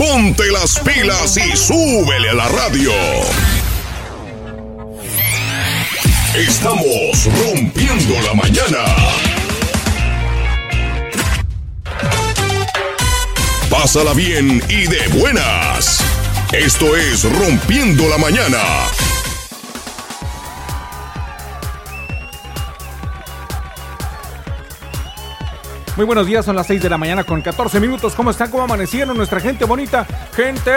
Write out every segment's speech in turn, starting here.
Ponte las pilas y súbele a la radio. Estamos rompiendo la mañana. Pásala bien y de buenas. Esto es Rompiendo la Mañana. Muy buenos días, son las 6 de la mañana con 14 minutos. ¿Cómo están? ¿Cómo amanecieron nuestra gente bonita? Gente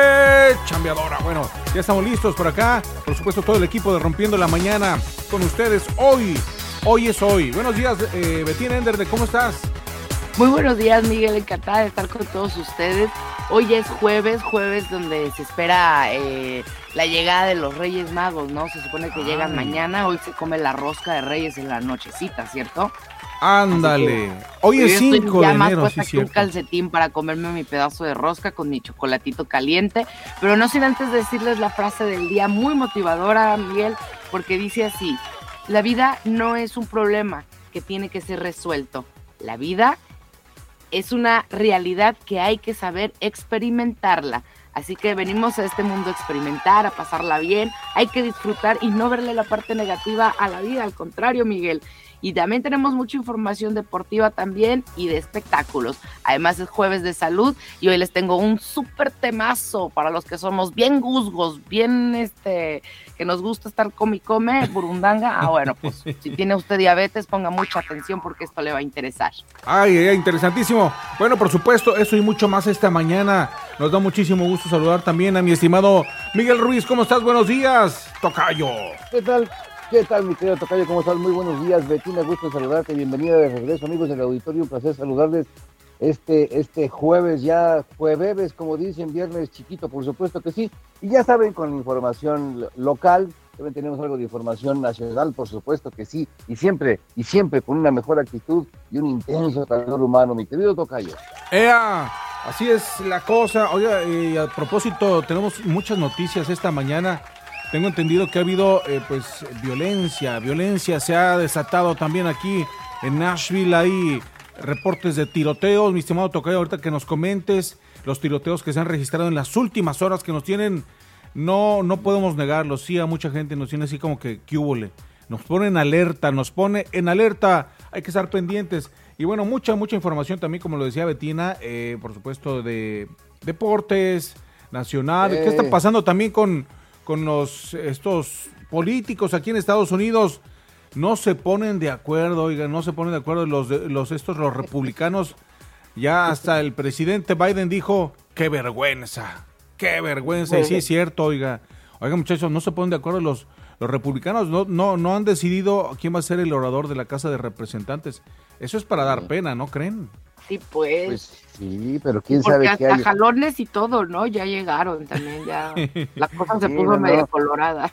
chambeadora. Bueno, ya estamos listos por acá. Por supuesto, todo el equipo de Rompiendo la Mañana con ustedes hoy. Hoy es hoy. Buenos días, eh, Betina Ender, ¿cómo estás? Muy buenos días, Miguel. Encantada de estar con todos ustedes. Hoy es jueves, jueves donde se espera eh, la llegada de los Reyes Magos, ¿no? Se supone que llegan mañana. Hoy se come la rosca de Reyes en la nochecita, ¿cierto? Ándale. Hoy es 5 de enero, sí, que un calcetín para comerme mi pedazo de rosca con mi chocolatito caliente. Pero no sin antes decirles la frase del día muy motivadora, Miguel, porque dice así: La vida no es un problema que tiene que ser resuelto. La vida es una realidad que hay que saber experimentarla. Así que venimos a este mundo a experimentar, a pasarla bien, hay que disfrutar y no verle la parte negativa a la vida, al contrario, Miguel. Y también tenemos mucha información deportiva también y de espectáculos. Además es jueves de salud y hoy les tengo un súper temazo para los que somos bien guzgos, bien este, que nos gusta estar come y come, burundanga. Ah, bueno, pues si tiene usted diabetes, ponga mucha atención porque esto le va a interesar. Ay, ay, interesantísimo. Bueno, por supuesto, eso y mucho más esta mañana. Nos da muchísimo gusto saludar también a mi estimado Miguel Ruiz. ¿Cómo estás? Buenos días, Tocayo. ¿Qué tal? ¿Qué tal, mi querido Tocayo? ¿Cómo estás? Muy buenos días, Betina. Gusto saludarte. Bienvenida de regreso, amigos del auditorio. Un placer saludarles este, este jueves, ya jueves, como dicen, viernes chiquito, por supuesto que sí. Y ya saben, con información local, también tenemos algo de información nacional, por supuesto que sí. Y siempre, y siempre con una mejor actitud y un intenso calor humano, mi querido Tocayo. ¡Ea! Así es la cosa. Oiga, y a propósito, tenemos muchas noticias esta mañana. Tengo entendido que ha habido eh, pues violencia, violencia se ha desatado también aquí en Nashville. Hay reportes de tiroteos, mi estimado Tocayo, ahorita que nos comentes los tiroteos que se han registrado en las últimas horas que nos tienen, no, no podemos negarlo, sí a mucha gente nos tiene así como que, ¿qué Nos pone en alerta, nos pone en alerta, hay que estar pendientes. Y bueno, mucha, mucha información también, como lo decía Betina, eh, por supuesto, de deportes, nacional. ¿Qué está pasando también con con los estos políticos aquí en Estados Unidos no se ponen de acuerdo, oigan, no se ponen de acuerdo los los estos los republicanos. Ya hasta el presidente Biden dijo, "Qué vergüenza. Qué vergüenza." Y sí es cierto, oiga. Oiga, muchachos, no se ponen de acuerdo los los republicanos no, no, no han decidido quién va a ser el orador de la Casa de Representantes. Eso es para dar pena, ¿no creen? Sí, pues. pues sí, pero quién sabe hasta qué jalones y todo, ¿no? Ya llegaron también, ya. La cosa se puso medio colorada.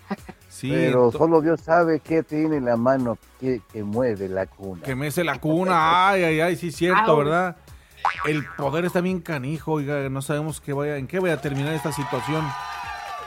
Sí, pero solo Dios sabe qué tiene en la mano que, mueve la cuna. Que mece la cuna, ay, ay, ay, sí, cierto, ¿verdad? El poder está bien canijo, oiga, no sabemos qué vaya, en qué vaya a terminar esta situación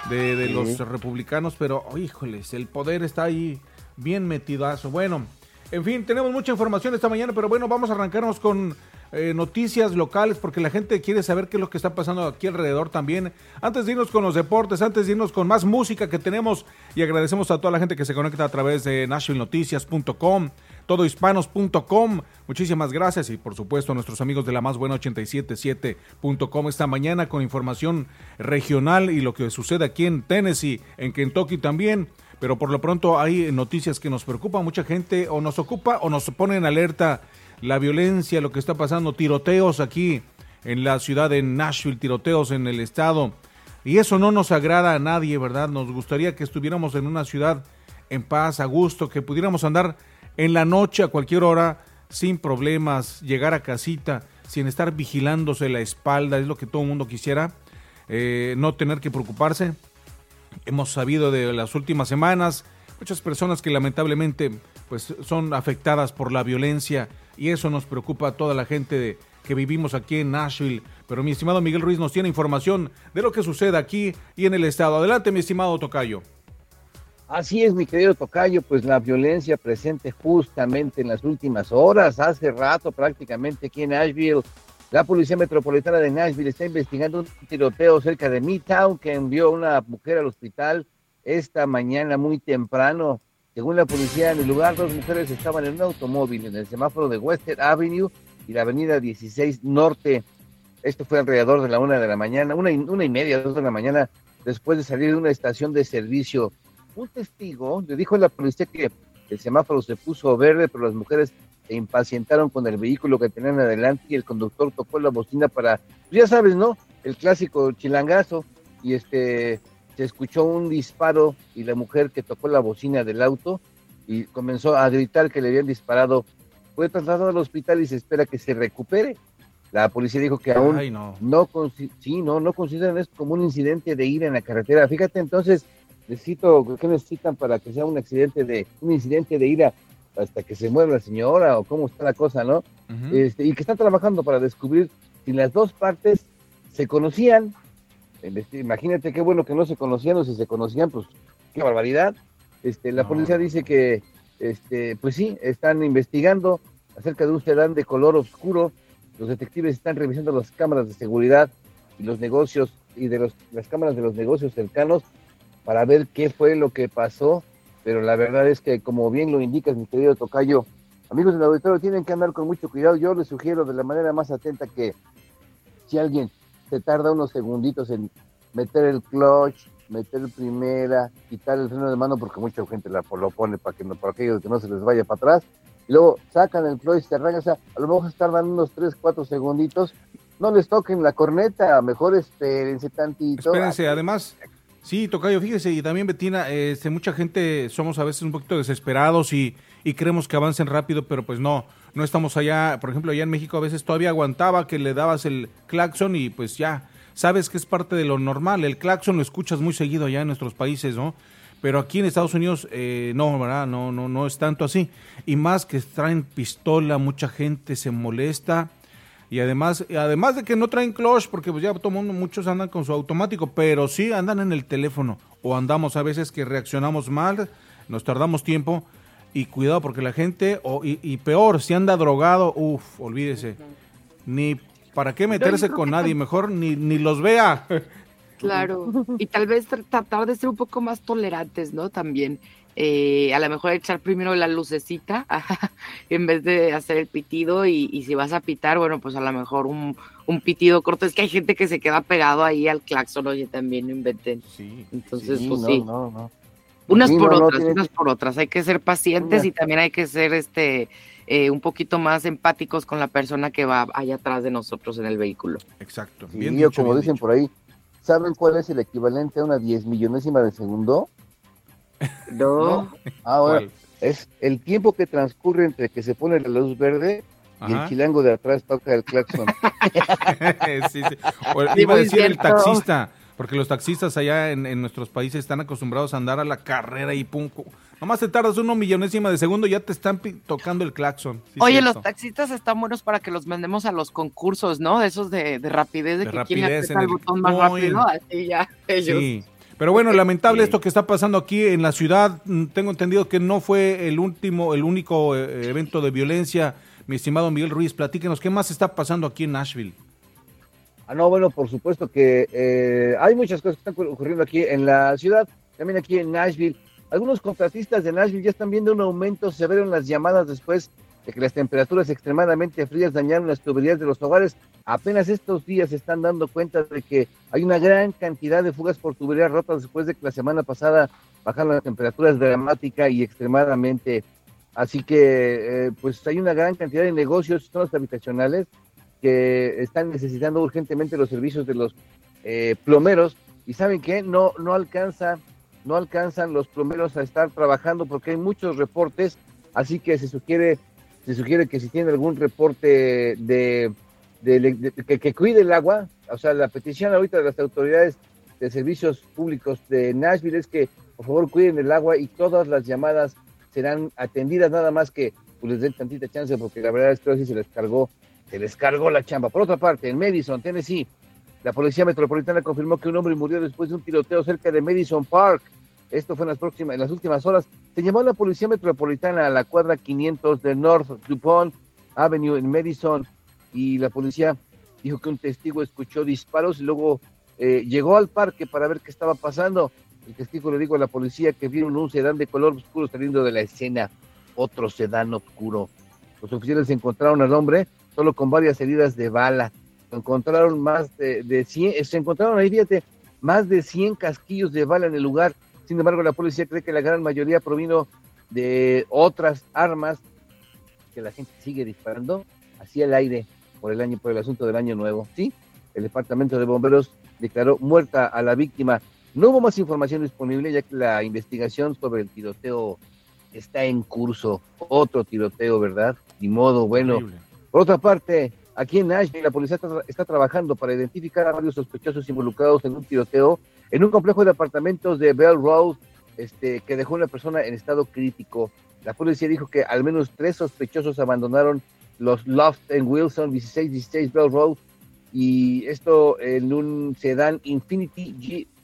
de, de los republicanos, pero, oh, híjoles, el poder está ahí bien metidazo. Bueno, en fin, tenemos mucha información esta mañana, pero bueno, vamos a arrancarnos con eh, noticias locales porque la gente quiere saber qué es lo que está pasando aquí alrededor también. Antes de irnos con los deportes, antes de irnos con más música que tenemos y agradecemos a toda la gente que se conecta a través de nashvillenoticias.com, todohispanos.com. Muchísimas gracias y por supuesto a nuestros amigos de la más buena 877.com esta mañana con información regional y lo que sucede aquí en Tennessee, en Kentucky también pero por lo pronto hay noticias que nos preocupan. Mucha gente o nos ocupa o nos pone en alerta la violencia, lo que está pasando, tiroteos aquí en la ciudad de Nashville, tiroteos en el estado. Y eso no nos agrada a nadie, ¿verdad? Nos gustaría que estuviéramos en una ciudad en paz, a gusto, que pudiéramos andar en la noche a cualquier hora sin problemas, llegar a casita sin estar vigilándose la espalda, es lo que todo el mundo quisiera, eh, no tener que preocuparse. Hemos sabido de las últimas semanas muchas personas que lamentablemente pues son afectadas por la violencia y eso nos preocupa a toda la gente que vivimos aquí en Nashville. Pero mi estimado Miguel Ruiz nos tiene información de lo que sucede aquí y en el estado. Adelante, mi estimado Tocayo. Así es, mi querido Tocayo, pues la violencia presente justamente en las últimas horas, hace rato prácticamente aquí en Nashville, La Policía Metropolitana de Nashville está investigando un tiroteo cerca de Midtown que envió una mujer al hospital esta mañana muy temprano. Según la policía, en el lugar dos mujeres estaban en un automóvil en el semáforo de Western Avenue y la avenida 16 Norte. Esto fue alrededor de la una de la mañana, una y, una y media, dos de la mañana, después de salir de una estación de servicio. Un testigo le dijo a la policía que el semáforo se puso verde, pero las mujeres se impacientaron con el vehículo que tenían adelante y el conductor tocó la bocina para, pues ya sabes, ¿no? El clásico chilangazo y este se escuchó un disparo y la mujer que tocó la bocina del auto y comenzó a gritar que le habían disparado fue trasladado al hospital y se espera que se recupere. La policía dijo que aún no, no, sí, no, no consideran esto como un incidente de ira en la carretera. Fíjate, entonces, necesito, ¿qué necesitan para que sea un accidente de, un incidente de ira hasta que se muera la señora o cómo está la cosa, ¿no? este, y que están trabajando para descubrir si las dos partes se conocían. Imagínate qué bueno que no se conocían o si se conocían, pues qué barbaridad. Este, la policía dice que, este, pues sí, están investigando acerca de un sedán de color oscuro. Los detectives están revisando las cámaras de seguridad y los negocios y de los, las cámaras de los negocios cercanos para ver qué fue lo que pasó pero la verdad es que, como bien lo indicas, mi querido Tocayo, amigos del auditorio tienen que andar con mucho cuidado. Yo les sugiero de la manera más atenta que si alguien se tarda unos segunditos en meter el clutch, meter primera, quitar el freno de mano, porque mucha gente la, lo pone para que no, para aquellos que no se les vaya para atrás, y luego sacan el clutch, se arrancan, o sea, a lo mejor se tardan unos 3, 4 segunditos, no les toquen la corneta, mejor espérense tantito. Espérense, además, Sí, Tocayo, fíjese, y también Betina, este, mucha gente somos a veces un poquito desesperados y, y creemos que avancen rápido, pero pues no, no estamos allá, por ejemplo, allá en México a veces todavía aguantaba que le dabas el claxon y pues ya, sabes que es parte de lo normal, el claxon lo escuchas muy seguido allá en nuestros países, ¿no? Pero aquí en Estados Unidos eh, no, ¿verdad? No, no, no es tanto así. Y más que traen pistola, mucha gente se molesta y además, además de que no traen clutch, porque pues ya todo mundo, muchos andan con su automático, pero sí andan en el teléfono o andamos a veces que reaccionamos mal, nos tardamos tiempo y cuidado porque la gente, o, y, peor, si anda drogado, uff, olvídese, ni para qué meterse con nadie, mejor ni, ni los vea. Claro, y tal vez tratar de ser un poco más tolerantes, ¿no? También eh, a lo mejor echar primero la lucecita en vez de hacer el pitido y, si vas a pitar, bueno, pues a lo mejor un, pitido corto. Es que hay gente que se queda pegado ahí al claxon, oye, también inventen. Sí, Entonces, pues sí. Unas por otras, unas por otras. Hay que ser pacientes y también hay que ser este eh, un poquito más empáticos con la persona que va allá atrás de nosotros en el vehículo. Exacto. Bien como dicen por ahí, ¿saben cuál es el equivalente a una diez millonésima de segundo? No. Ah, es el tiempo que transcurre entre que se pone la luz verde y el chilango de atrás toca el claxon. sí, sí. iba a decir el taxista, porque los taxistas allá en, nuestros países están acostumbrados a andar a la carrera y pum. Nomás te tardas uno millonésima de segundo, ya te están tocando el claxon. Oye, los taxistas están buenos para que los mandemos a los concursos, ¿no? Esos de, rapidez, de, que quien aprieta el botón más rápido, así ya ellos. Sí. Pero bueno, lamentable esto que está pasando aquí en la ciudad. Mm, tengo entendido que no fue el último, el único eh, evento de violencia. Mi estimado Miguel Ruiz, platíquenos, ¿qué más está pasando aquí en Nashville? Ah, no, bueno, por supuesto que eh, hay muchas cosas que están ocurriendo aquí en la ciudad, también aquí en Nashville. Algunos contratistas de Nashville ya están viendo un aumento severo en las llamadas después de que las temperaturas extremadamente frías dañaron las tuberías de los hogares. Apenas estos días se están dando cuenta de que hay una gran cantidad de fugas por tuberías rotas después de que la semana pasada bajaron las temperaturas dramática y extremadamente. Así que, eh, pues hay una gran cantidad de negocios, zonas habitacionales, que están necesitando urgentemente los servicios de los eh, plomeros. Y saben qué, no, no alcanza, no alcanzan los plomeros a estar trabajando porque hay muchos reportes. Así que se sugiere se sugiere que si tiene algún reporte de, que, cuide el agua, o sea, la petición ahorita de las autoridades de servicios públicos de Nashville es que por favor cuiden el agua y todas las llamadas serán atendidas, nada más que pues, les den tantita chance, porque la verdad es que se les cargó, se les cargó la chamba. Por otra parte, en Madison, Tennessee, la policía metropolitana confirmó que un hombre murió después de un tiroteo cerca de Madison Park. Esto fue en las, próximas, en las últimas horas. Se llamó a la Policía Metropolitana a la cuadra 500 de North DuPont Avenue en Madison y la policía dijo que un testigo escuchó disparos y luego eh, llegó al parque para ver qué estaba pasando. El testigo le dijo a la policía que vieron un sedán de color oscuro saliendo de la escena, otro sedán oscuro. Los oficiales encontraron al hombre solo con varias heridas de bala. Encontraron más de, de 100, se encontraron ahí, fíjate, más de 100 casquillos de bala en el lugar. Sin embargo, la policía cree que la gran mayoría provino de otras armas que la gente sigue disparando hacia el aire por el año, por el asunto del año nuevo. Sí, el departamento de bomberos declaró muerta a la víctima. No hubo más información disponible ya que la investigación sobre el tiroteo está en curso. Otro tiroteo, ¿verdad? Ni modo, bueno. Por otra parte, aquí en Nashville la policía está, trabajando para identificar a varios sospechosos involucrados en un tiroteo en un complejo de apartamentos de Bell Road, este, que dejó una persona en estado crítico. La policía dijo que al menos tres sospechosos abandonaron los Loft en Wilson, 1616 Bell Road, y esto en un sedán Infinity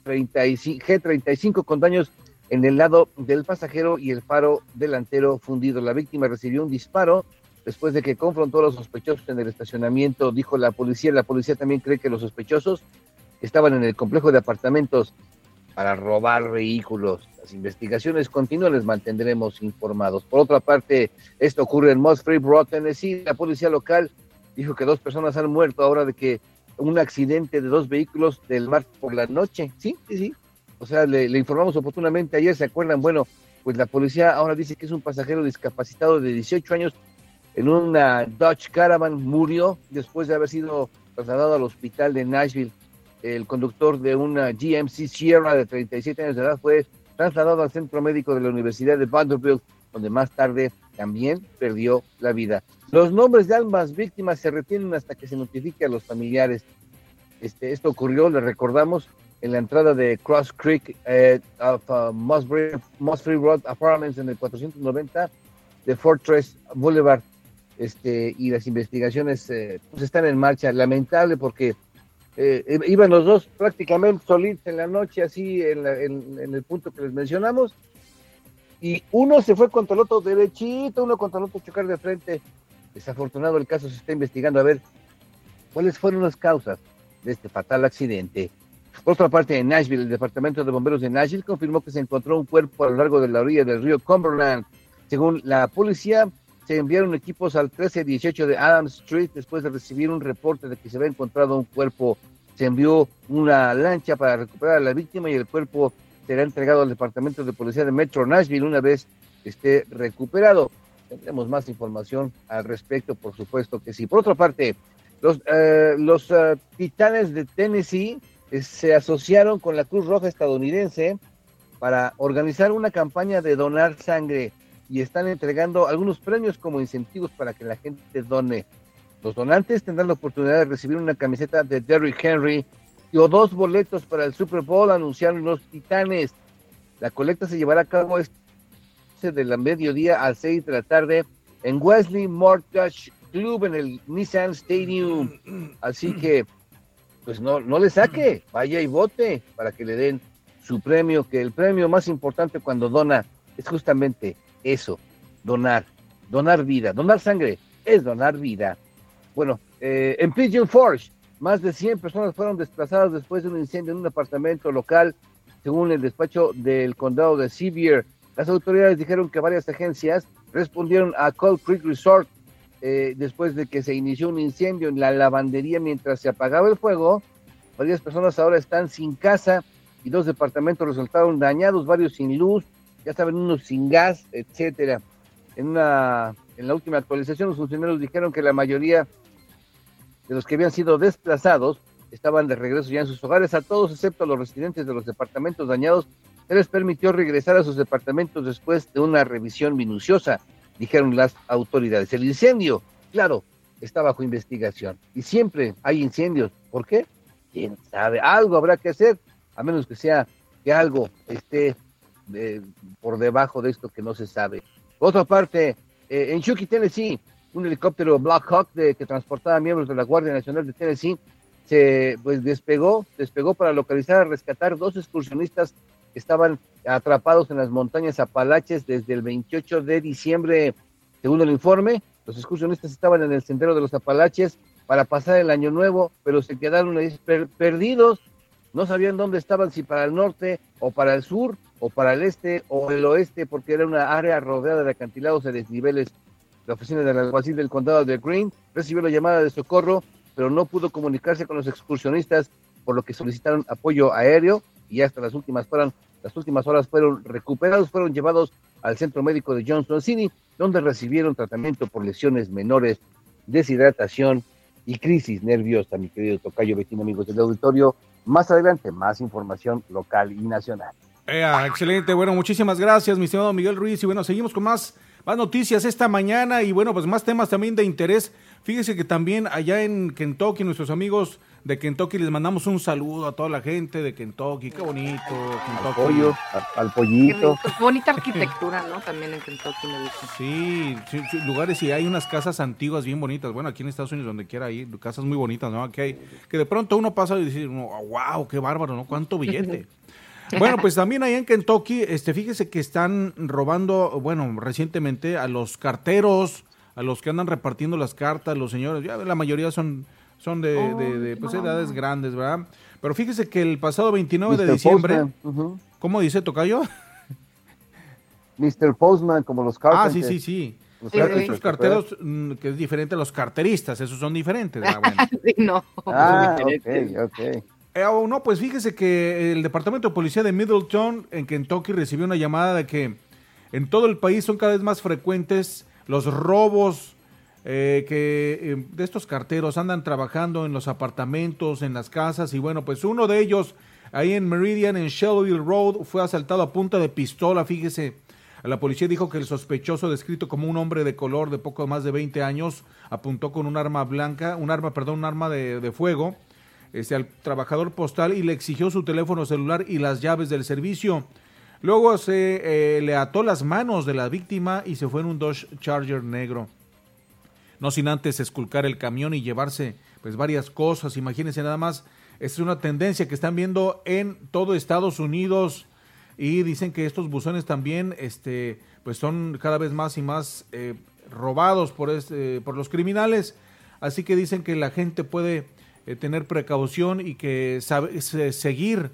G35, G35 con daños en el lado del pasajero y el faro delantero fundido. La víctima recibió un disparo después de que confrontó a los sospechosos en el estacionamiento, dijo la policía. La policía también cree que los sospechosos estaban en el complejo de apartamentos para robar vehículos. Las investigaciones continúan, les mantendremos informados. Por otra parte, esto ocurre en Moss Free Broad, Tennessee. La policía local dijo que dos personas han muerto ahora de que un accidente de dos vehículos del mar por la noche. Sí, sí, sí. O sea, le, informamos oportunamente ayer, ¿se acuerdan? Bueno, pues la policía ahora dice que es un pasajero discapacitado de 18 años en una Dodge Caravan, murió después de haber sido trasladado al hospital de Nashville. El conductor de una GMC Sierra de 37 años de edad fue trasladado al centro médico de la Universidad de Vanderbilt, donde más tarde también perdió la vida. Los nombres de ambas víctimas se retienen hasta que se notifique a los familiares. Este, esto ocurrió, le recordamos, en la entrada de Cross Creek eh, of uh, Road Apartments en el 490 de Fortress Boulevard. Este, y las investigaciones eh, pues están en marcha. Lamentable porque eh, iban los dos prácticamente solitos en la noche, así en, en, el punto que les mencionamos, y uno se fue contra el otro derechito, uno contra el otro chocar de frente. Desafortunado el caso se está investigando a ver cuáles fueron las causas de este fatal accidente. Por otra parte, en Nashville, el Departamento de Bomberos de Nashville confirmó que se encontró un cuerpo a lo largo de la orilla del río Cumberland. Según la policía, se enviaron equipos al 1318 de Adams Street después de recibir un reporte de que se había encontrado un cuerpo. Se envió una lancha para recuperar a la víctima y el cuerpo será entregado al Departamento de Policía de Metro Nashville una vez esté recuperado. Tendremos más información al respecto, por supuesto que sí. Por otra parte, los, eh, eh, Titanes de Tennessee eh, se asociaron con la Cruz Roja estadounidense para organizar una campaña de donar sangre y están entregando algunos premios como incentivos para que la gente done. Los donantes tendrán la oportunidad de recibir una camiseta de Derrick Henry o dos boletos para el Super Bowl, anunciaron los Titanes. La colecta se llevará a cabo este de la mediodía a seis de la tarde en Wesley Mortgage Club en el Nissan Stadium. Así que, pues no, no le saque, vaya y vote para que le den su premio, que el premio más importante cuando dona es justamente eso, donar, donar vida, donar sangre es donar vida. Bueno, eh, en Pigeon Forge, más de 100 personas fueron desplazadas después de un incendio en un apartamento local, según el despacho del condado de Sevier. Las autoridades dijeron que varias agencias respondieron a Cold Creek Resort eh, después de que se inició un incendio en la lavandería mientras se apagaba el fuego. Varias personas ahora están sin casa y dos departamentos resultaron dañados, varios sin luz, ya saben, unos sin gas, etcétera. En, una, en la última actualización, los funcionarios dijeron que la mayoría de los que habían sido desplazados estaban de regreso ya en sus hogares. A todos, excepto a los residentes de los departamentos dañados, se les permitió regresar a sus departamentos después de una revisión minuciosa, dijeron las autoridades. El incendio, claro, está bajo investigación. Y siempre hay incendios. ¿Por qué? ¿Quién sabe? Algo habrá que hacer, a menos que sea que algo esté eh, por debajo de esto que no se sabe. Por otra parte, eh, en Chucky, Tennessee, un helicóptero Black Hawk que transportaba miembros de la Guardia Nacional de Tennessee se pues despegó, despegó para localizar, rescatar dos excursionistas que estaban atrapados en las montañas Apalaches desde el 28 de diciembre, según el informe. Los excursionistas estaban en el sendero de los Apalaches para pasar el año nuevo, pero se quedaron perdidos, no sabían dónde estaban, si para el norte o para el sur o para el este o el oeste, porque era una área rodeada de acantilados de desniveles. La oficina del alguacil del condado de Green recibió la llamada de socorro, pero no pudo comunicarse con los excursionistas, por lo que solicitaron apoyo aéreo y hasta las últimas horas, las últimas horas fueron recuperados, fueron llevados al centro médico de Johnson City, donde recibieron tratamiento por lesiones menores, deshidratación y crisis nerviosa, mi querido Tocayo Betino, amigos del auditorio. Más adelante, más información local y nacional. Excelente, bueno, muchísimas gracias, mi estimado Miguel Ruiz. Y bueno, seguimos con más, más noticias esta mañana y bueno, pues más temas también de interés. Fíjese que también allá en Kentucky, nuestros amigos de Kentucky les mandamos un saludo a toda la gente de Kentucky, qué bonito. Al pollo, al, pollito. bonita arquitectura, ¿no? También en Kentucky me gusta. Sí, lugares y hay unas casas antiguas bien bonitas. Bueno, aquí en Estados Unidos donde quiera hay casas muy bonitas, ¿no? Que hay que de pronto uno pasa y dice, wow, qué bárbaro, ¿no? Cuánto billete. Bueno, pues también ahí en Kentucky, este, fíjese que están robando, bueno, recientemente a los carteros, a los que andan repartiendo las cartas, los señores, ya la mayoría son son de, de, pues, edades grandes, ¿verdad? Pero fíjese que el pasado 29 de diciembre, ¿cómo dice Tocayo? Mr. Postman, como los carteros. Ah, sí, sí, sí. Los esos carteros, mm, que es diferente a los carteristas, esos son diferentes. Ah, sí, no. Ah, ok, ok. Eh, oh, no, pues fíjese que el Departamento de Policía de Middleton, en Kentucky, recibió una llamada de que en todo el país son cada vez más frecuentes los robos eh, que eh, de estos carteros andan trabajando en los apartamentos, en las casas, y bueno, pues uno de ellos ahí en Meridian, en Shelbyville Road, fue asaltado a punta de pistola, fíjese. La policía dijo que el sospechoso, descrito como un hombre de color de poco más de 20 años, apuntó con un arma blanca, un arma, perdón, un arma de, fuego, este, al trabajador postal y le exigió su teléfono celular y las llaves del servicio. Luego se eh, le ató las manos de la víctima y se fue en un Dodge Charger negro no sin antes esculcar el camión y llevarse pues varias cosas. Imagínense nada más, es una tendencia que están viendo en todo Estados Unidos y dicen que estos buzones también este pues son cada vez más y más eh, robados por este, por los criminales. Así que dicen que la gente puede eh, tener precaución y que sabe, seguir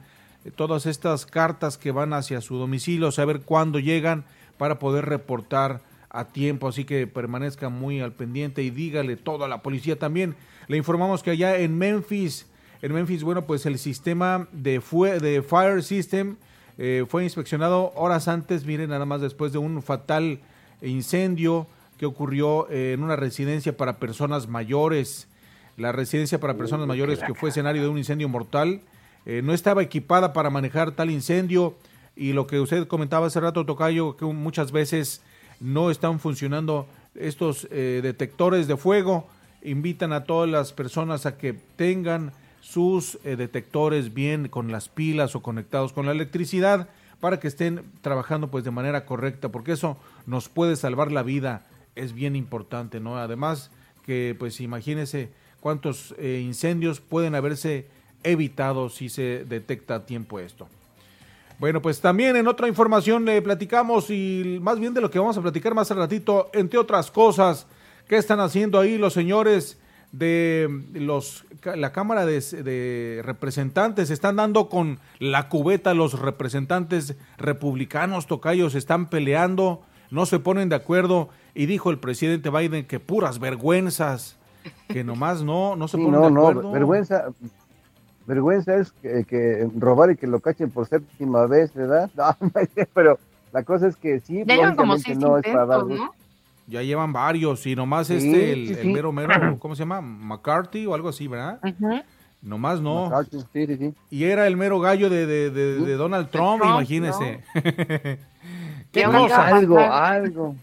todas estas cartas que van hacia su domicilio, saber cuándo llegan para poder reportar a tiempo, así que permanezca muy al pendiente y dígale todo a la policía también. Le informamos que allá en Memphis, en Memphis, bueno, pues el sistema de, fue, de Fire System eh, fue inspeccionado horas antes, miren, nada más después de un fatal incendio que ocurrió eh, en una residencia para personas mayores. La residencia para personas mayores que fue escenario de un incendio mortal eh, no estaba equipada para manejar tal incendio y lo que usted comentaba hace rato, Tocayo, que muchas veces no están funcionando estos eh, detectores de fuego. Invitan a todas las personas a que tengan sus eh, detectores bien con las pilas o conectados con la electricidad para que estén trabajando pues de manera correcta, porque eso nos puede salvar la vida, es bien importante, ¿no? Además que pues imagínense cuántos eh, incendios pueden haberse evitado si se detecta a tiempo esto. Bueno, pues también en otra información le platicamos y más bien de lo que vamos a platicar más al ratito, entre otras cosas, ¿qué están haciendo ahí los señores de los la Cámara de, de Representantes? Están dando con la cubeta los representantes republicanos, tocayos, están peleando, no se ponen de acuerdo y dijo el presidente Biden que puras vergüenzas, que nomás no, no se ponen de acuerdo. No, vergüenza, vergüenza es que, robar y que lo cachen por séptima vez, ¿verdad? No, pero la cosa es que sí, ya como no es para dar ¿no? Ya llevan varios y nomás este, el, mero mero, ¿cómo se llama? McCarthy o algo así, ¿verdad? Nomás no. Sí, sí, y era el mero gallo de, de, de, Donald Trump, imagínese. ¿Qué cosa? Algo, algo.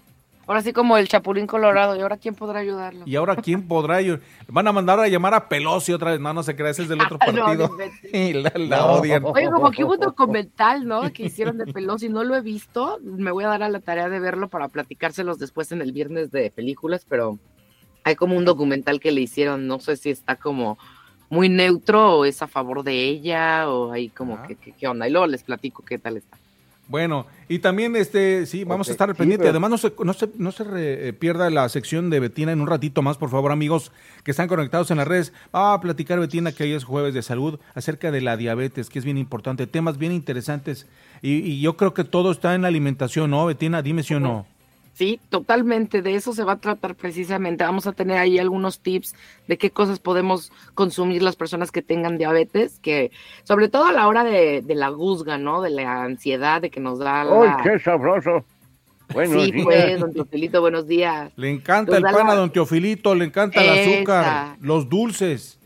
Ahora sí como el Chapulín Colorado. ¿Y ahora quién podrá ayudarlo? ¿Y ahora quién podrá ayudar? Van a mandar a llamar a Pelosi otra vez. No, no se crea, ese es del otro partido. y la, odian. Oye, como que hubo un documental, ¿no? Que hicieron de Pelosi. No lo he visto. Me voy a dar a la tarea de verlo para platicárselos después en el viernes de películas, pero hay como un documental que le hicieron. No sé si está como muy neutro o es a favor de ella o ahí como que, qué onda. Y luego les platico qué tal está. Bueno, y también este, sí, vamos a estar al pendiente. Además, no se, no se, no se eh, pierda la sección de Betina en un ratito más, por favor, amigos que están conectados en las redes. Va a platicar Betina que hoy es jueves de salud acerca de la diabetes, que es bien importante, temas bien interesantes. Y, y yo creo que todo está en la alimentación, ¿no, Betina? Dime si o no. Sí, totalmente, de eso se va a tratar precisamente. Vamos a tener ahí algunos tips de qué cosas podemos consumir las personas que tengan diabetes, que sobre todo a la hora de, la guzga, ¿no? De la ansiedad, de que nos da ¡Uy, qué sabroso! sí, pues, don Teofilito, buenos días. Le encanta el pan a don Teofilito, le encanta el azúcar, los dulces.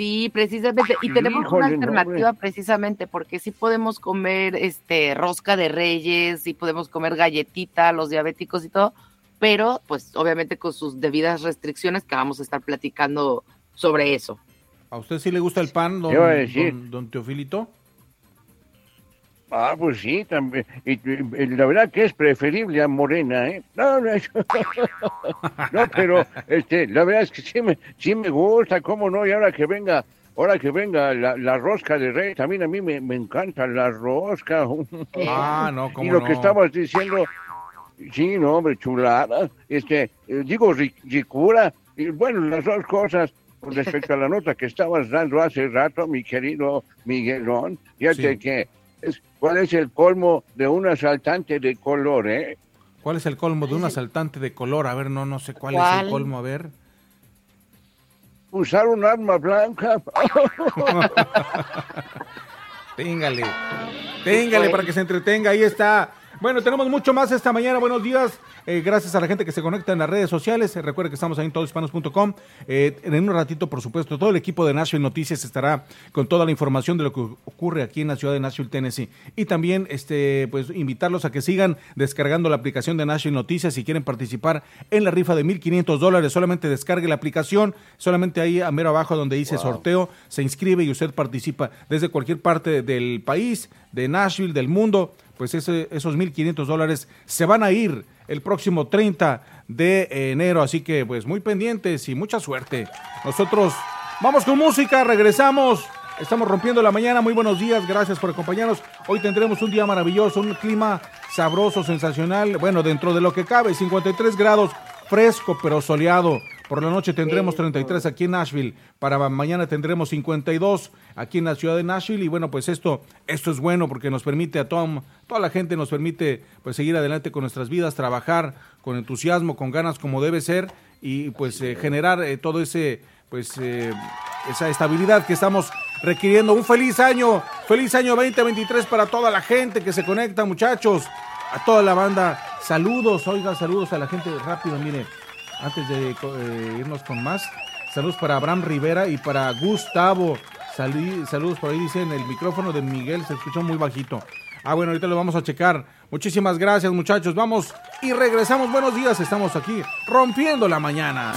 Sí, precisamente. Y tenemos una alternativa precisamente porque sí podemos comer este rosca de reyes, sí podemos comer galletita, los diabéticos y todo, pero pues obviamente con sus debidas restricciones que vamos a estar platicando sobre eso. ¿A usted sí le gusta el pan, don, don Teofilito? Ah, pues sí, también. Y, la verdad que es preferible a Morena, ¿eh? No, no, no, pero este, la verdad es que sí me, sí me gusta, cómo no, y ahora que venga, ahora que venga la, rosca de rey, también a mí me, encanta la rosca. Ah, no, cómo Y lo que estabas diciendo, sí, no, hombre, chulada, este, eh, digo, ricura, y bueno, las dos cosas, respecto a la nota que estabas dando hace rato, mi querido Miguelón, fíjate que ¿Cuál es el colmo de un asaltante de color, eh? ¿Cuál es el colmo de un asaltante de color? A ver, no, no sé cuál, es el colmo, a ver. Usar un arma blanca. téngale, téngale para que se entretenga, ahí está. Bueno, tenemos mucho más esta mañana. Buenos días. Eh, gracias a la gente que se conecta en las redes sociales. Eh, recuerde que estamos ahí en todoshispanos.com. Eh, en un ratito, por supuesto, todo el equipo de Nashville Noticias estará con toda la información de lo que ocurre aquí en la ciudad de Nashville, Tennessee. Y también, este, pues, invitarlos a que sigan descargando la aplicación de Nashville Noticias. Si quieren participar en la rifa de 1.500 dólares, solamente descargue la aplicación. Solamente ahí, a mero abajo, donde dice sorteo, se inscribe y usted participa desde cualquier parte del país, de Nashville, del mundo pues ese, esos 1.500 dólares se van a ir el próximo 30 de enero. Así que pues muy pendientes y mucha suerte. Nosotros vamos con música, regresamos. Estamos rompiendo la mañana. Muy buenos días, gracias por acompañarnos. Hoy tendremos un día maravilloso, un clima sabroso, sensacional. Bueno, dentro de lo que cabe, 53 grados, fresco pero soleado. Por la noche tendremos 33 aquí en Nashville. Para mañana tendremos 52 aquí en la ciudad de Nashville. Y bueno, pues esto, esto es bueno porque nos permite a toda, toda la gente, nos permite pues seguir adelante con nuestras vidas, trabajar con entusiasmo, con ganas como debe ser y pues eh, generar eh, todo ese pues eh, esa estabilidad que estamos requiriendo. Un feliz año, feliz año 2023 para toda la gente que se conecta, muchachos, a toda la banda. Saludos, oiga, saludos a la gente rápido, mire antes de eh, irnos con más. Saludos para Abraham Rivera y para Gustavo. saludos por ahí, dicen el micrófono de Miguel se escuchó muy bajito. Ah, bueno, ahorita lo vamos a checar. Muchísimas gracias, muchachos. Vamos y regresamos. Buenos días, estamos aquí rompiendo la mañana.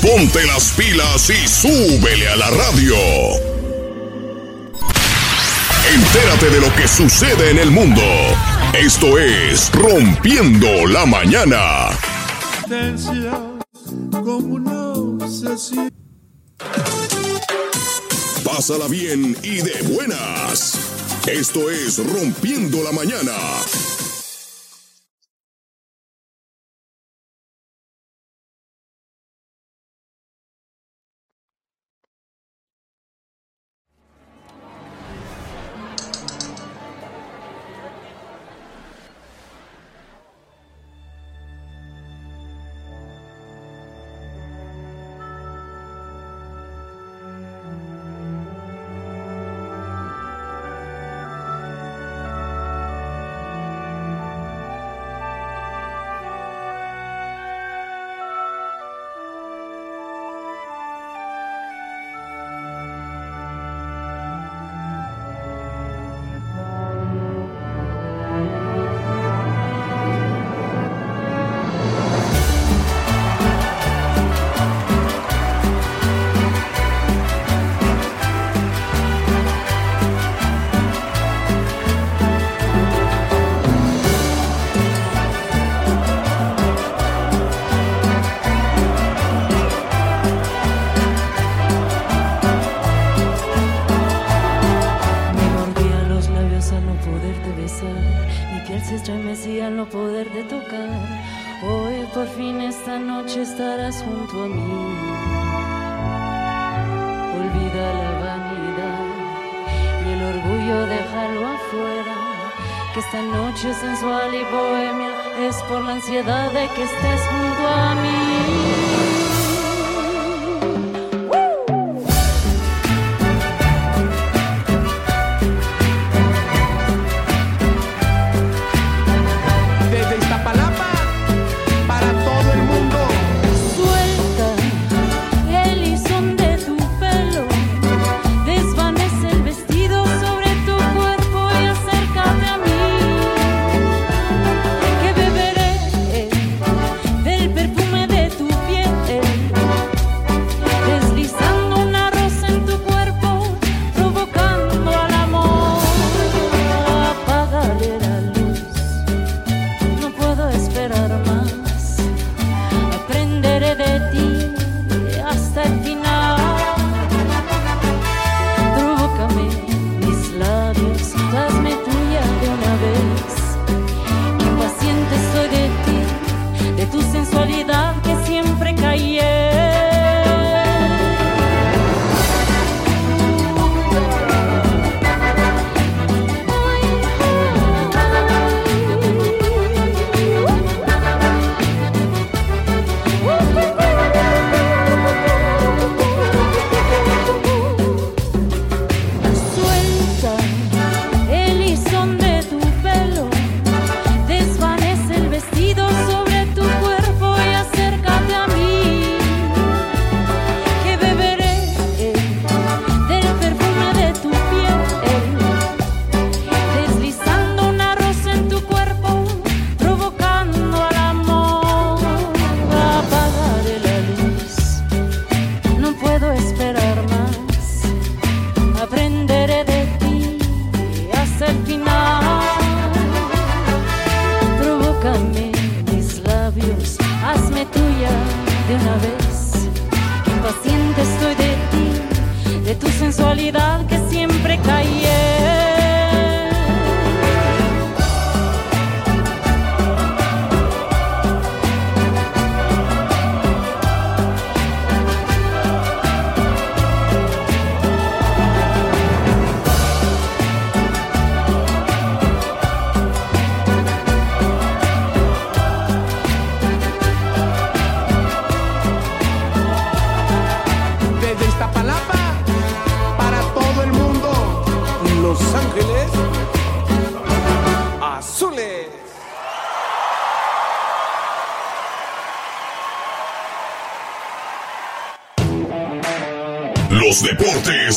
Ponte las pilas y súbele a la radio. Entérate de lo que sucede en el mundo. Esto es Rompiendo la Mañana Pásala bien y de buenas. Esto es Rompiendo la Mañana.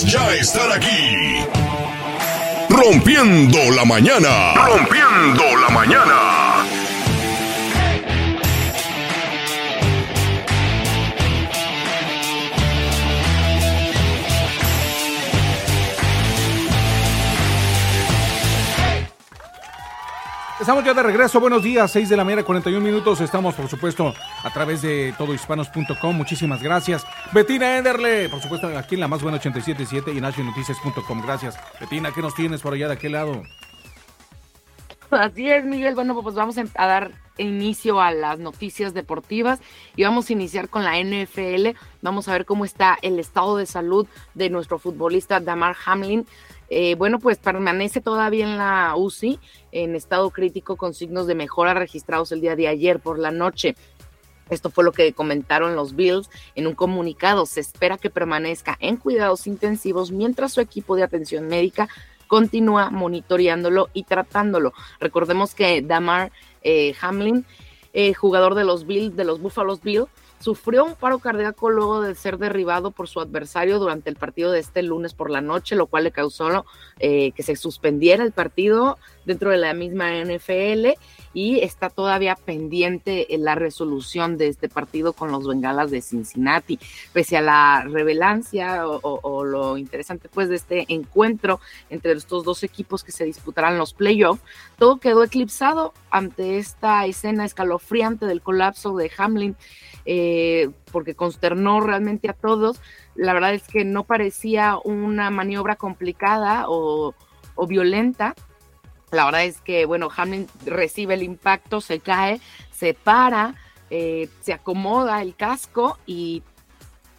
Ya están aquí. Rompiendo la mañana. Rompiendo la mañana. Estamos ya de regreso. Buenos días, 6 de la mañana, 41 minutos. Estamos, por supuesto, a través de todohispanos.com. Muchísimas gracias. Betina Enderle, por supuesto, aquí en la más buena 877 y nacionoticias.com. Gracias. Betina, ¿qué nos tienes por allá de aquel lado? Así es, Miguel. Bueno, pues vamos a dar inicio a las noticias deportivas y vamos a iniciar con la NFL. Vamos a ver cómo está el estado de salud de nuestro futbolista Damar Hamlin. Eh, bueno, pues permanece todavía en la UCI en estado crítico con signos de mejora registrados el día de ayer por la noche. Esto fue lo que comentaron los Bills en un comunicado. Se espera que permanezca en cuidados intensivos mientras su equipo de atención médica continúa monitoreándolo y tratándolo. Recordemos que Damar eh, Hamlin, eh, jugador de los Bills, de los Buffalo Bills, sufrió un paro cardíaco luego de ser derribado por su adversario durante el partido de este lunes por la noche, lo cual le causó eh, que se suspendiera el partido dentro de la misma NFL y está todavía pendiente la resolución de este partido con los Bengalas de Cincinnati. Pese a la revelancia o, lo interesante pues de este encuentro entre estos dos equipos que se disputarán los playoffs, todo quedó eclipsado ante esta escena escalofriante del colapso de Hamlin. Eh, porque consternó realmente a todos. La verdad es que no parecía una maniobra complicada o, violenta, La verdad es que, bueno, Hamlin recibe el impacto, se cae, se para, eh, se acomoda el casco y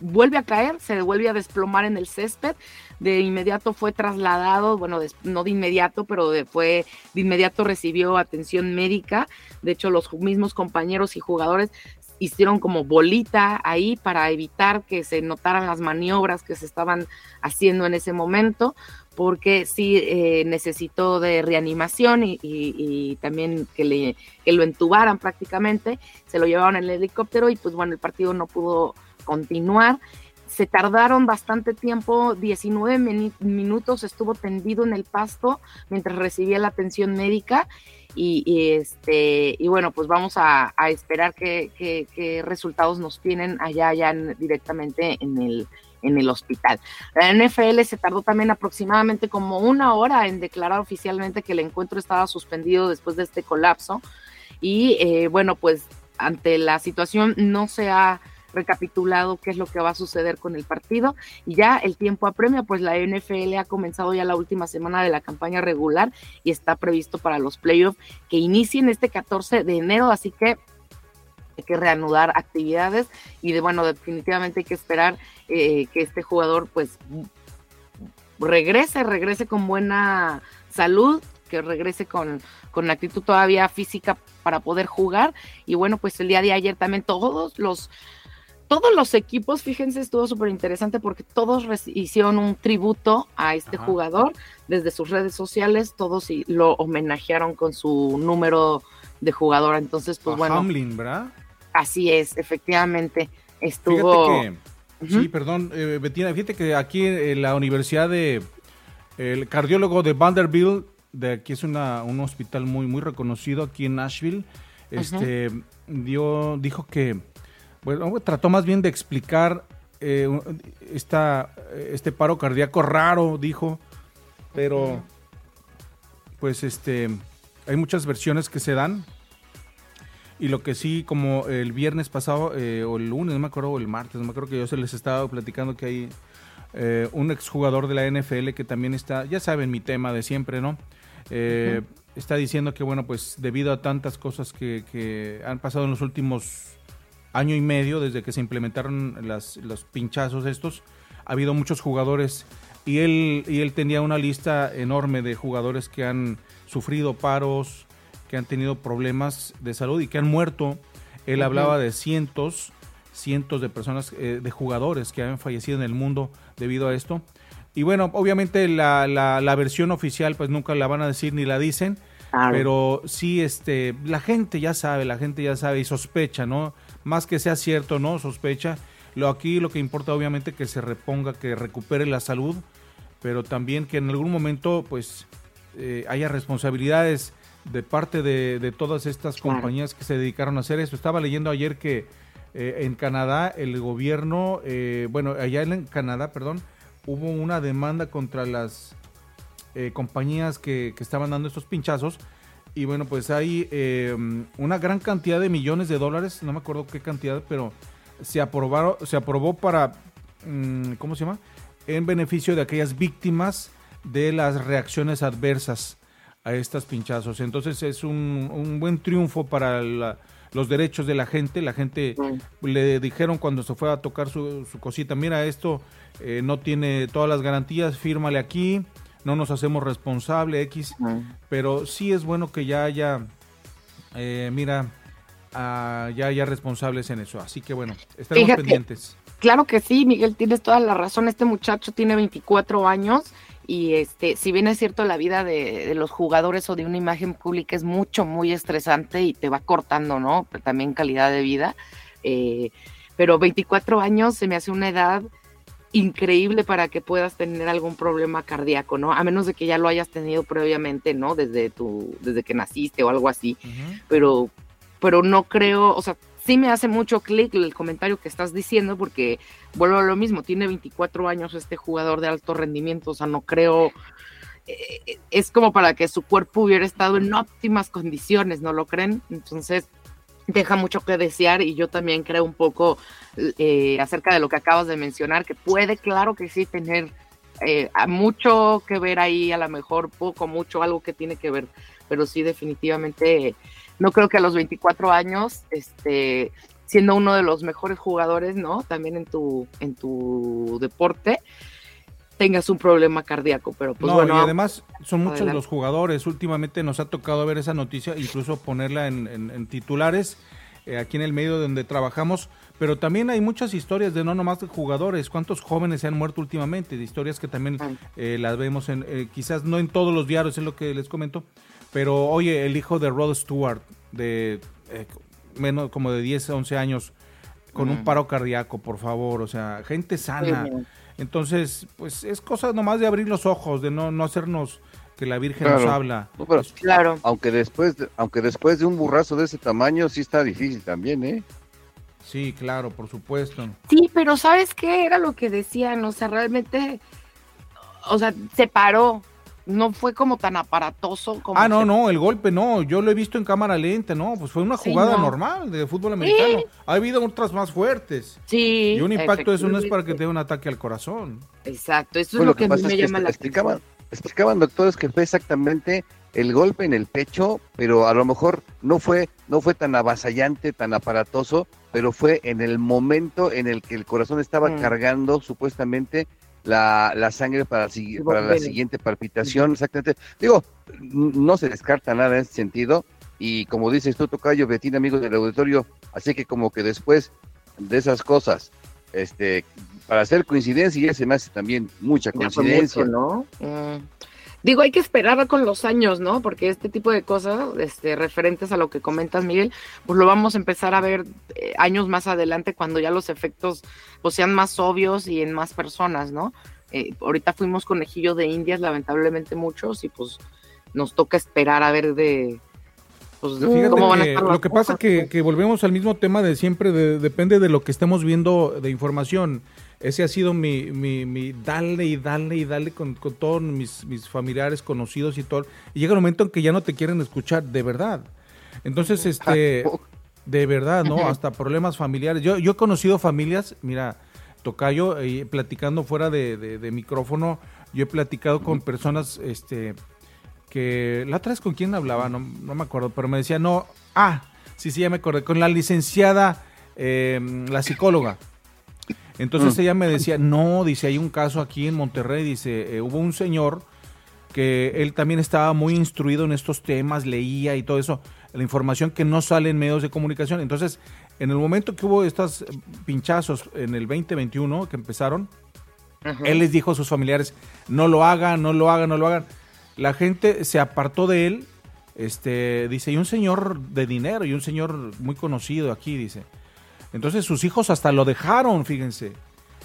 vuelve a caer, se vuelve a desplomar en el césped. De inmediato fue trasladado, bueno, no de inmediato, pero fue de inmediato recibió atención médica. De hecho, los mismos compañeros y jugadores hicieron como bolita ahí para evitar que se notaran las maniobras que se estaban haciendo en ese momento, porque sí eh, necesitó de reanimación y, también que, le, que lo entubaran prácticamente, se lo llevaron en el helicóptero y pues bueno, el partido no pudo continuar. Se tardaron bastante tiempo, 19 minutos estuvo tendido en el pasto mientras recibía la atención médica y, este y bueno pues vamos a, esperar qué, resultados nos tienen allá ya directamente en el en el hospital. La NFL se tardó también aproximadamente como una hora en declarar oficialmente que el encuentro estaba suspendido después de este colapso y eh, bueno pues ante la situación no se ha recapitulado qué es lo que va a suceder con el partido y ya el tiempo apremia, pues la NFL ha comenzado ya la última semana de la campaña regular y está previsto para los playoffs que inicien este 14 de enero, así que hay que reanudar actividades y de bueno, definitivamente hay que esperar eh, que este jugador pues regrese, regrese con buena salud, que regrese con, con actitud todavía física para poder jugar. Y bueno, pues el día de ayer también todos los todos los equipos, fíjense, estuvo súper interesante porque todos hicieron un tributo a este jugador desde sus redes sociales, todos lo homenajearon con su número de jugador. Entonces, pues bueno. Hamlin, ¿verdad? Así es, efectivamente. Estuvo. Fíjate que, Sí, perdón, eh, Betina, fíjate que aquí en la universidad de. El cardiólogo de Vanderbilt, de aquí es una, un hospital muy, muy reconocido aquí en Nashville, este, dio, dijo que bueno, trató más bien de explicar eh, esta, este paro cardíaco raro, dijo, pero pues este, hay muchas versiones que se dan. Y lo que sí, como el viernes pasado, eh, o el lunes, no me acuerdo, o el martes, no me acuerdo que yo se les estaba platicando que hay eh, un exjugador de la NFL que también está, ya saben mi tema de siempre, ¿no? Está diciendo que, bueno, pues debido a tantas cosas que, que han pasado en los últimos año y medio desde que se implementaron las, los pinchazos estos, ha habido muchos jugadores y él, y él tenía una lista enorme de jugadores que han sufrido paros, que han tenido problemas de salud y que han muerto. Él hablaba de cientos, cientos de personas, eh, de jugadores que han fallecido en el mundo debido a esto. Y bueno, obviamente la, la, versión oficial pues nunca la van a decir ni la dicen, pero sí, este, la gente ya sabe, la gente ya sabe y sospecha, ¿no? Más que sea cierto, ¿no? Sospecha. Lo aquí lo que importa obviamente que se reponga, que recupere la salud, pero también que en algún momento pues eh, haya responsabilidades de parte de, todas estas compañías que se dedicaron a hacer esto. Estaba leyendo ayer que eh, en Canadá el gobierno, eh, bueno, allá en Canadá, perdón, hubo una demanda contra las compañías que, que estaban dando estos pinchazos y bueno, pues hay em, una gran cantidad de millones de dólares, no me acuerdo qué cantidad, pero se, aprobaron, se aprobó para, mm, ¿cómo se llama? En beneficio de aquellas víctimas de las reacciones adversas a estas pinchazos. Entonces es un, buen triunfo para los derechos de la gente. La gente le dijeron cuando se fue a tocar su, cosita, mira, esto eh, no tiene todas las garantías, fírmale aquí no nos hacemos responsable X, pero sí es bueno que ya haya, eh, mira, ah, ya haya responsables en eso. Así que bueno, estaremos pendientes. Claro que sí, Miguel, tienes toda la razón. Este muchacho tiene 24 años y este, si bien es cierto la vida de, los jugadores o de una imagen pública es mucho, muy estresante y te va cortando, ¿no? Pero también calidad de vida. Eh, pero 24 años se me hace una edad increíble para que puedas tener algún problema cardíaco, ¿no? A menos de que ya lo hayas tenido previamente, ¿no? Desde tu, desde que naciste o algo así. Pero, pero no creo, o sea, sí me hace mucho clic el comentario que estás diciendo, porque vuelvo a lo mismo, tiene 24 años este jugador de alto rendimiento, o sea, no creo. Eh, es como para que su cuerpo hubiera estado en óptimas condiciones, ¿no lo creen? Entonces, deja mucho que desear y yo también creo un poco eh, acerca de lo que acabas de mencionar, que puede, claro que sí, tener eh, mucho que ver ahí, a lo mejor poco, mucho, algo que tiene que ver, pero sí definitivamente no creo que a los 24 años, este, siendo uno de los mejores jugadores, ¿no? También en tu, en tu deporte, tengas un problema cardíaco, pero pues bueno. Y además son muchos los jugadores, últimamente nos ha tocado ver esa noticia, incluso ponerla en, titulares eh, aquí en el medio donde trabajamos, pero también hay muchas historias de no nomás de jugadores, cuántos jóvenes se han muerto últimamente, de historias que también eh, las vemos en, eh, quizás no en todos los diarios, es lo que les comento, pero oye, el hijo de Rod Stewart, de menos como de 10, 11 años, con un paro cardíaco, por favor, o sea, gente sana. Entonces, pues es cosa nomás de abrir los ojos, de no, no hacernos que la Virgen nos habla. claro. Aunque después, de, aunque después de un burrazo de ese tamaño, sí está difícil también, ¿eh? Sí, claro, por supuesto. Sí, pero ¿sabes qué? Era lo que decían, o sea, realmente, o sea, se paró, no fue como tan aparatoso como. Ah, no, no, el golpe no, yo lo he visto en cámara lenta, no, pues fue una jugada normal de fútbol americano. Ha habido otras más fuertes. Sí. Y un impacto eso no es para que te dé un ataque al corazón. Exacto, eso es lo, que, a mí me llama la explicaban, atención. Explicaban doctores que fue exactamente el golpe en el pecho, pero a lo mejor no fue, no fue tan avasallante, tan aparatoso, pero fue en el momento en el que el corazón estaba mm. cargando supuestamente la, la sangre para, para la siguiente palpitación, exactamente. Digo, no se descarta nada en ese sentido, y como dices tú, Tocayo, Betín, amigos del auditorio, así que como que después de esas cosas, este, para hacer coincidencia, ya se me hace también mucha coincidencia. ¿no? Mm. Digo, hay que esperar con los años, ¿no? Porque este tipo de cosas, este, referentes a lo que comentas, Miguel, pues lo vamos a empezar a ver eh, años más adelante cuando ya los efectos pues, sean más obvios y en más personas, ¿no? Eh, ahorita fuimos conejillo de indias, lamentablemente muchos, y pues nos toca esperar a ver de, pues, cómo van a estar lo que pasa que, que volvemos al mismo tema de siempre, depende de lo que estemos viendo de información. Ese ha sido mi, mi, mi dale y dale y dale con, todos mis, mis, familiares, conocidos y todo. Y llega un momento en que ya no te quieren escuchar, de verdad. Entonces, este, de verdad, ¿no? Hasta problemas familiares. Yo, yo he conocido familias, mira, Tocayo, eh, platicando fuera de, de, micrófono, yo he platicado con personas, este, que la otra vez con quién hablaba, no, no me acuerdo, pero me decía, no, ah, sí, sí, ya me acordé, con la licenciada, eh, la psicóloga. Entonces mm. ella me decía, no, dice, hay un caso aquí en Monterrey, dice, eh, hubo un señor que él también estaba muy instruido en estos temas, leía y todo eso, la información que no sale en medios de comunicación. Entonces, en el momento que hubo estos pinchazos en el 2021 que empezaron, él les dijo a sus familiares, no lo hagan, no lo hagan, no lo hagan. La gente se apartó de él, este, dice, y un señor de dinero y un señor muy conocido aquí, dice, entonces sus hijos hasta lo dejaron, fíjense.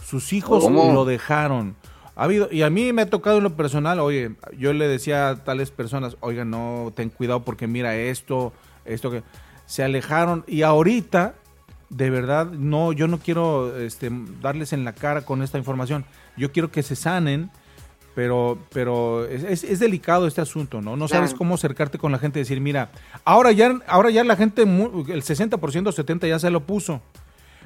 Sus hijos lo dejaron. Ha habido, y a mí me ha tocado en lo personal, oye, yo le decía a tales personas, oigan, no, ten cuidado porque mira esto, esto que se alejaron y ahorita de verdad no yo no quiero este, darles en la cara con esta información. Yo quiero que se sanen, pero pero es, es, delicado este asunto, ¿no? No sabes cómo acercarte con la gente y decir, mira, ahora ya ahora ya la gente el 60% 70 ya se lo puso.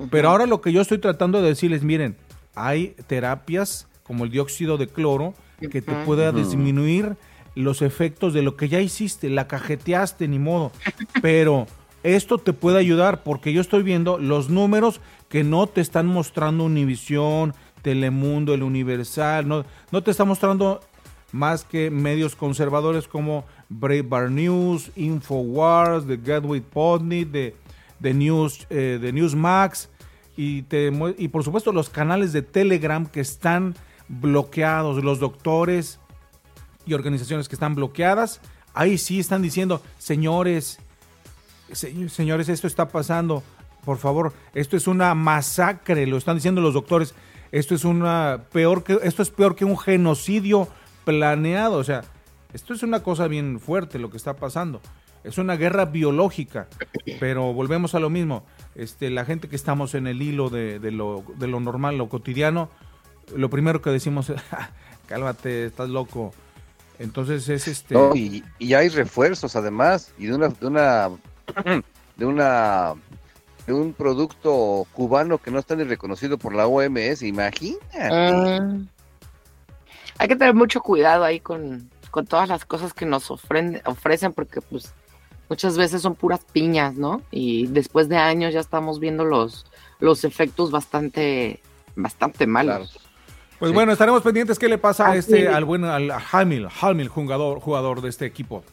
Pero ahora lo que yo estoy tratando de decirles, miren, hay terapias como el dióxido de cloro que te pueda disminuir los efectos de lo que ya hiciste, la cajeteaste, ni modo. Pero esto te puede ayudar porque yo estoy viendo los números que no te están mostrando Univisión, Telemundo, El Universal, no, no te está mostrando más que medios conservadores como Breitbart News, Infowars, The Gateway Podney, de de, News, eh, Newsmax y, te, y por supuesto los canales de Telegram que están bloqueados, los doctores y organizaciones que están bloqueadas, ahí sí están diciendo, señores, señores, esto está pasando, por favor, esto es una masacre, lo están diciendo los doctores, esto es una peor que esto es peor que un genocidio planeado, o sea, esto es una cosa bien fuerte lo que está pasando es una guerra biológica, pero volvemos a lo mismo. Este, la gente que estamos en el hilo de, lo, de lo normal, lo cotidiano, lo primero que decimos es, cálmate, estás loco. Entonces es este... y, y, hay refuerzos además, y de una, de una, de una, de un producto cubano que no está ni reconocido por la OMS, imagina. Ah. hay que tener mucho cuidado ahí con, con todas las cosas que nos ofrecen, porque pues muchas veces son puras piñas, ¿no? Y después de años ya estamos viendo los, los efectos bastante, bastante malos. Pues bueno, estaremos pendientes qué le pasa a este, al buen, al Hamil, Hamil, jugador, jugador de este equipo.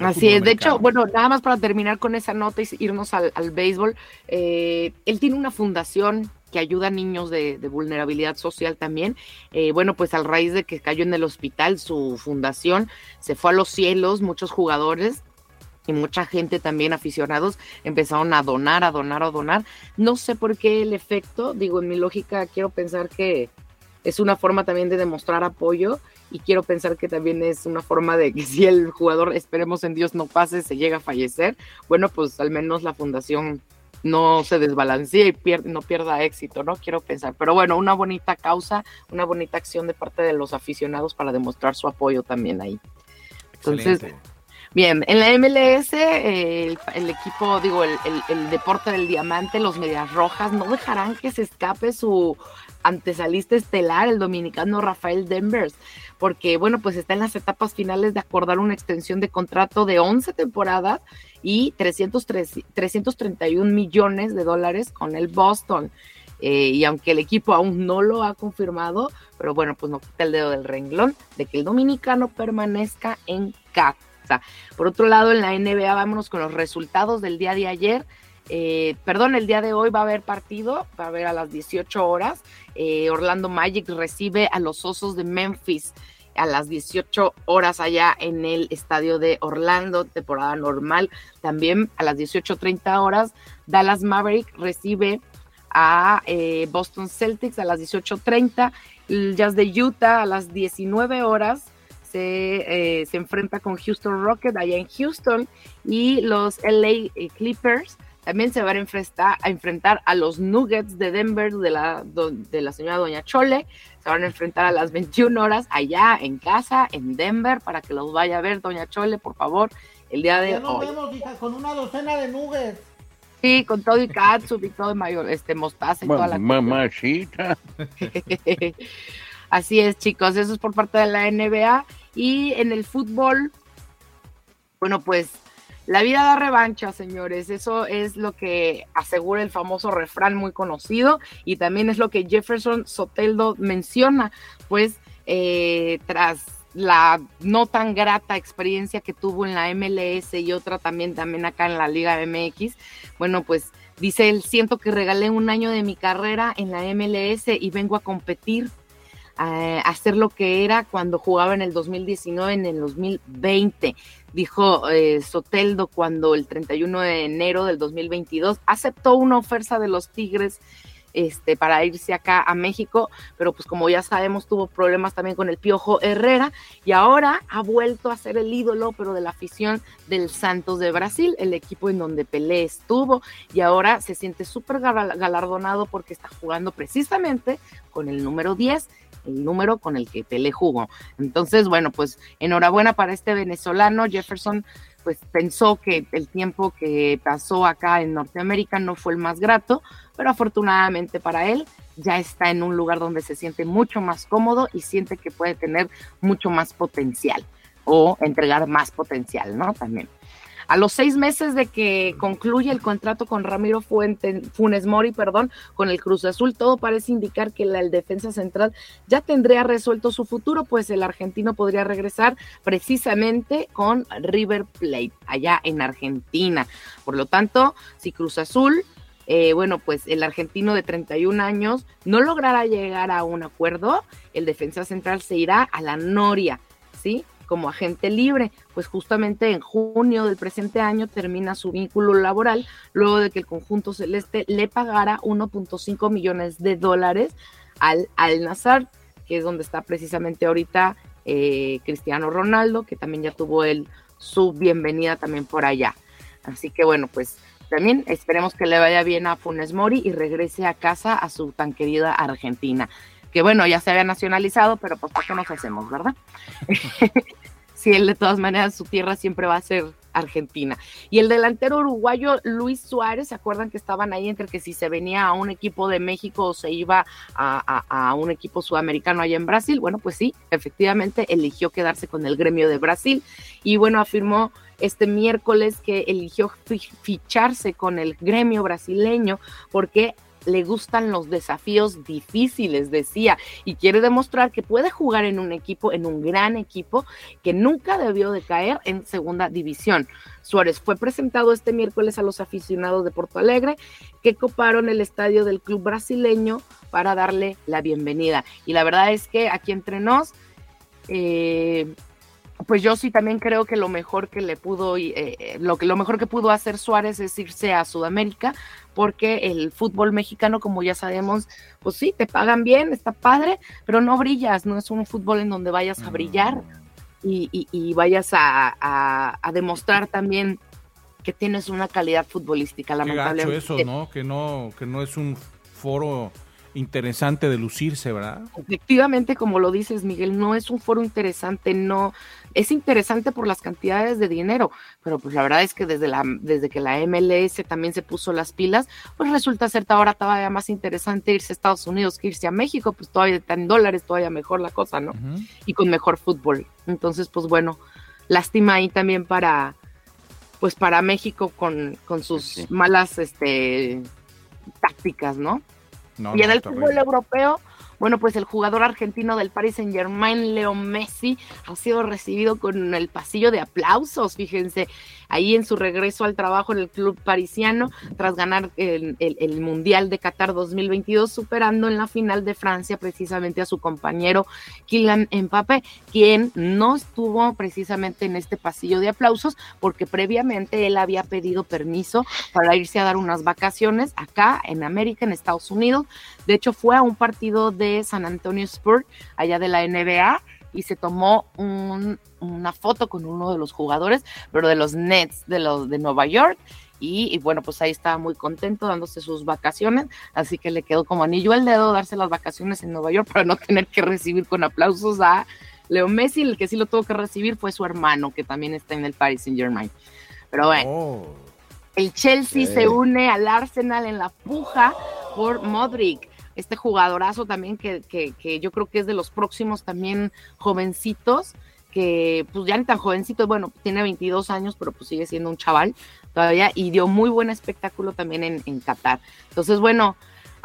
Así es, de hecho, bueno, nada más para terminar con esa nota y irnos al, béisbol, eh, él tiene una fundación que ayuda a niños de, vulnerabilidad social también. Eh, bueno, pues al raíz de que cayó en el hospital, su fundación se fue a los cielos, muchos jugadores y mucha gente también aficionados empezaron a donar, a donar, a donar. No sé por qué el efecto, digo, en mi lógica quiero pensar que es una forma también de demostrar apoyo y quiero pensar que también es una forma de que si el jugador, esperemos en Dios, no pase, se llega a fallecer, bueno, pues al menos la fundación no se desbalancee y no pierda éxito, ¿no? Quiero pensar. Pero bueno, una bonita causa, una bonita acción de parte de los aficionados para demostrar su apoyo también ahí. Entonces, bien, en la MLS, el, equipo, digo, el, el, deporte del diamante, los Medias Rojas, no dejarán que se escape su antesalista estelar, el dominicano Rafael Denvers, porque bueno, pues está en las etapas finales de acordar una extensión de contrato de 11 temporadas y 303, 331 millones de dólares con el Boston. Eh, y aunque el equipo aún no lo ha confirmado, pero bueno, pues no quita el dedo del renglón de que el dominicano permanezca en casa. Por otro lado, en la NBA, vámonos con los resultados del día de ayer. Eh, perdón, el día de hoy va a haber partido, va a haber a las 18 horas. Eh, Orlando Magic recibe a los Osos de Memphis a las 18 horas allá en el estadio de Orlando, temporada normal. También a las 18.30 horas, Dallas Maverick recibe a eh, Boston Celtics a las 18.30. El Jazz de Utah a las 19 horas se, se enfrenta con Houston Rocket allá en Houston y los LA Clippers también se van a enfrentar, a enfrentar a los Nuggets de Denver de la, de la señora Doña Chole. Se van a enfrentar a las 21 horas allá en casa, en Denver, para que los vaya a ver Doña Chole, por favor, el día de ya nos vemos, hija, con una docena de nuggets. Sí, con todo y katsu y todo mayor, este mostaza y toda la Mamacita. Así es, chicos, eso es por parte de la NBA. Y en el fútbol, bueno, pues la vida da revancha, señores. Eso es lo que asegura el famoso refrán muy conocido y también es lo que Jefferson Soteldo menciona, pues eh, tras la no tan grata experiencia que tuvo en la MLS y otra también, también acá en la Liga MX, bueno, pues dice él, siento que regalé un año de mi carrera en la MLS y vengo a competir hacer lo que era cuando jugaba en el 2019, en el 2020. Dijo eh, Soteldo cuando el 31 de enero del 2022 aceptó una oferta de los Tigres este, para irse acá a México, pero pues como ya sabemos tuvo problemas también con el Piojo Herrera y ahora ha vuelto a ser el ídolo, pero de la afición del Santos de Brasil, el equipo en donde Pelé estuvo y ahora se siente súper galardonado porque está jugando precisamente con el número 10 el número con el que Pelé jugó. Entonces, bueno, pues enhorabuena para este venezolano. Jefferson, pues pensó que el tiempo que pasó acá en Norteamérica no fue el más grato, pero afortunadamente para él ya está en un lugar donde se siente mucho más cómodo y siente que puede tener mucho más potencial o entregar más potencial, ¿no? También. A los seis meses de que concluye el contrato con Ramiro Funes Mori, perdón, con el Cruz Azul, todo parece indicar que la, el defensa central ya tendría resuelto su futuro, pues el argentino podría regresar precisamente con River Plate, allá en Argentina. Por lo tanto, si Cruz Azul eh, bueno, pues el argentino de 31 años no logrará llegar a un acuerdo, el defensa central se irá a la Noria, ¿sí? Como agente libre, pues justamente en junio del presente año termina su vínculo laboral, luego de que el conjunto celeste le pagara 1.5 millones de dólares al Al Nazar, que es donde está precisamente ahorita eh, Cristiano Ronaldo, que también ya tuvo él su bienvenida también por allá. Así que bueno, pues también esperemos que le vaya bien a Funes Mori y regrese a casa a su tan querida Argentina que bueno, ya se había nacionalizado, pero pues ¿por qué nos hacemos, verdad? si él de todas maneras su tierra siempre va a ser Argentina. Y el delantero uruguayo Luis Suárez, ¿se acuerdan que estaban ahí entre que si se venía a un equipo de México o se iba a, a un equipo sudamericano allá en Brasil? Bueno, pues sí, efectivamente eligió quedarse con el gremio de Brasil y bueno, afirmó este miércoles que eligió ficharse con el gremio brasileño porque le gustan los desafíos difíciles, decía, y quiere demostrar que puede jugar en un equipo, en un gran equipo, que nunca debió de caer en segunda división. Suárez fue presentado este miércoles a los aficionados de Porto Alegre que coparon el estadio del club brasileño para darle la bienvenida. Y la verdad es que aquí entre nos, eh, pues yo sí también creo que lo mejor que le pudo, eh, eh, lo, que, lo mejor que pudo hacer Suárez es irse a Sudamérica, porque el fútbol mexicano, como ya sabemos, pues sí, te pagan bien, está padre, pero no brillas, no es un fútbol en donde vayas a brillar y, vayas a, demostrar también que tienes una calidad futbolística, lamentablemente. eso, ¿no? Que no, que no es un foro interesante de lucirse, ¿verdad? Efectivamente, como lo dices, Miguel, no es un foro interesante, no, es interesante por las cantidades de dinero, pero pues la verdad es que desde la, desde que la MLS también se puso las pilas, pues resulta ser ahora todavía más interesante irse a Estados Unidos que irse a México, pues todavía está en dólares, todavía mejor la cosa, ¿no? Y con mejor fútbol. Entonces, pues bueno, lástima ahí también para, pues para México con, con sus malas, este, tácticas, ¿no? Y en el fútbol europeo, bueno, pues el jugador argentino del Paris Saint Germain, Leo Messi, ha sido recibido con el pasillo de aplausos, fíjense, ahí en su regreso al trabajo en el club parisiano, tras ganar el, Mundial de Qatar 2022, superando en la final de Francia precisamente a su compañero Kylian Mbappé, quien no estuvo precisamente en este pasillo de aplausos, porque previamente él había pedido permiso para irse a dar unas vacaciones acá en América, en Estados Unidos. De hecho, fue a un partido de San Antonio Spurs, allá de la NBA, y se tomó una foto con uno de los jugadores, pero de los Nets de, los, de Nueva York. Y, bueno, pues ahí estaba muy contento dándose sus vacaciones, así que le quedó como anillo al dedo darse las vacaciones en Nueva York para no tener que recibir con aplausos a Leo Messi, el que sí lo tuvo que recibir fue su hermano, que también está en el Paris Saint Germain. Pero bueno, oh. el Chelsea se une al Arsenal en la puja por Modric este jugadorazo también que, que, yo creo que es de los próximos también jovencitos, que pues ya ni tan jovencito, bueno, tiene 22 años, pero pues sigue siendo un chaval todavía y dio muy buen espectáculo también en, en Qatar. Entonces, bueno,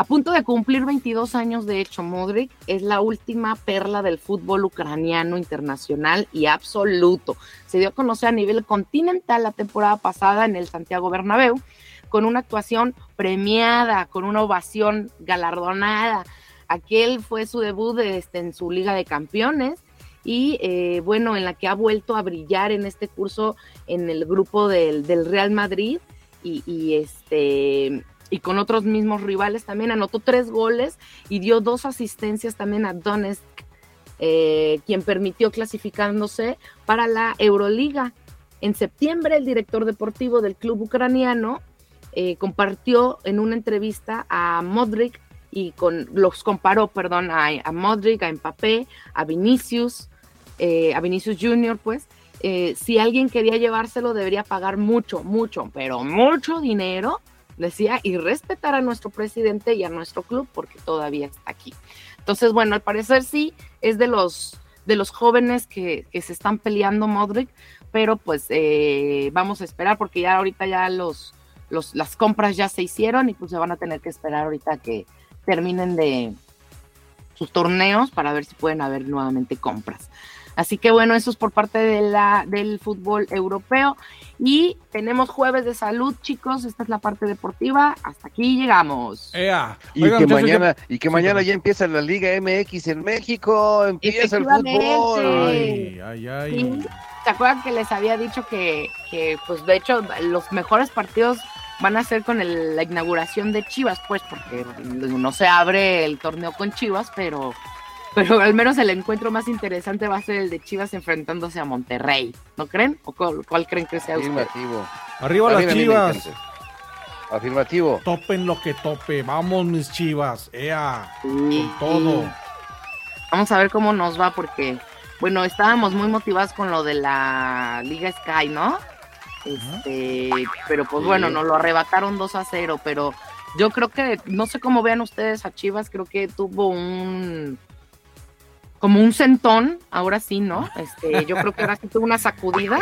a punto de cumplir 22 años, de hecho, Modric es la última perla del fútbol ucraniano internacional y absoluto. Se dio a conocer a nivel continental la temporada pasada en el Santiago Bernabéu con una actuación premiada, con una ovación galardonada. Aquel fue su debut este, en su Liga de Campeones y eh, bueno, en la que ha vuelto a brillar en este curso en el grupo del, Real Madrid y, este y con otros mismos rivales también anotó tres goles y dio dos asistencias también a Donetsk, eh, quien permitió clasificándose para la Euroliga. En septiembre, el director deportivo del club ucraniano eh, compartió en una entrevista a Modric y con los comparó, perdón, a, a Modric, a Mbappé, a Vinicius, eh, a Vinicius Junior, pues, eh, si alguien quería llevárselo debería pagar mucho, mucho, pero mucho dinero, decía, y respetar a nuestro presidente y a nuestro club porque todavía está aquí. Entonces, bueno, al parecer sí, es de los, de los jóvenes que, que se están peleando Modric, pero pues vamos a esperar porque ya ahorita ya los, las compras ya se hicieron y pues se van a tener que esperar ahorita que terminen de sus torneos para ver si pueden haber nuevamente compras. Así que bueno, eso es por parte de la, del fútbol europeo. Y tenemos jueves de salud, chicos. Esta es la parte deportiva. Hasta aquí llegamos. Y, que mañana, y que mañana ya empieza la Liga MX en México. Empieza el fútbol. Ay, ay, ay. ¿Se acuerdan que les había dicho que, que, pues de hecho, los mejores partidos van a ser con la inauguración de Chivas, pues, porque no se abre el torneo con Chivas, pero, pero al menos el encuentro más interesante va a ser el de Chivas enfrentándose a Monterrey, ¿no creen? ¿O cuál, creen que sea Afirmativo. Arriba las Chivas. Afirmativo. Topen lo que tope. Vamos, mis Chivas. Ea. con todo. Vamos a ver cómo nos va, porque, bueno, estábamos muy motivados con lo de la Liga Sky, ¿no? Este, pero pues bueno, nos lo arrebataron 2 a 0, pero yo creo que, no sé cómo vean ustedes a Chivas, creo que tuvo un como un centón, ahora sí, ¿no? Este, yo creo que ahora sí tuvo una sacudida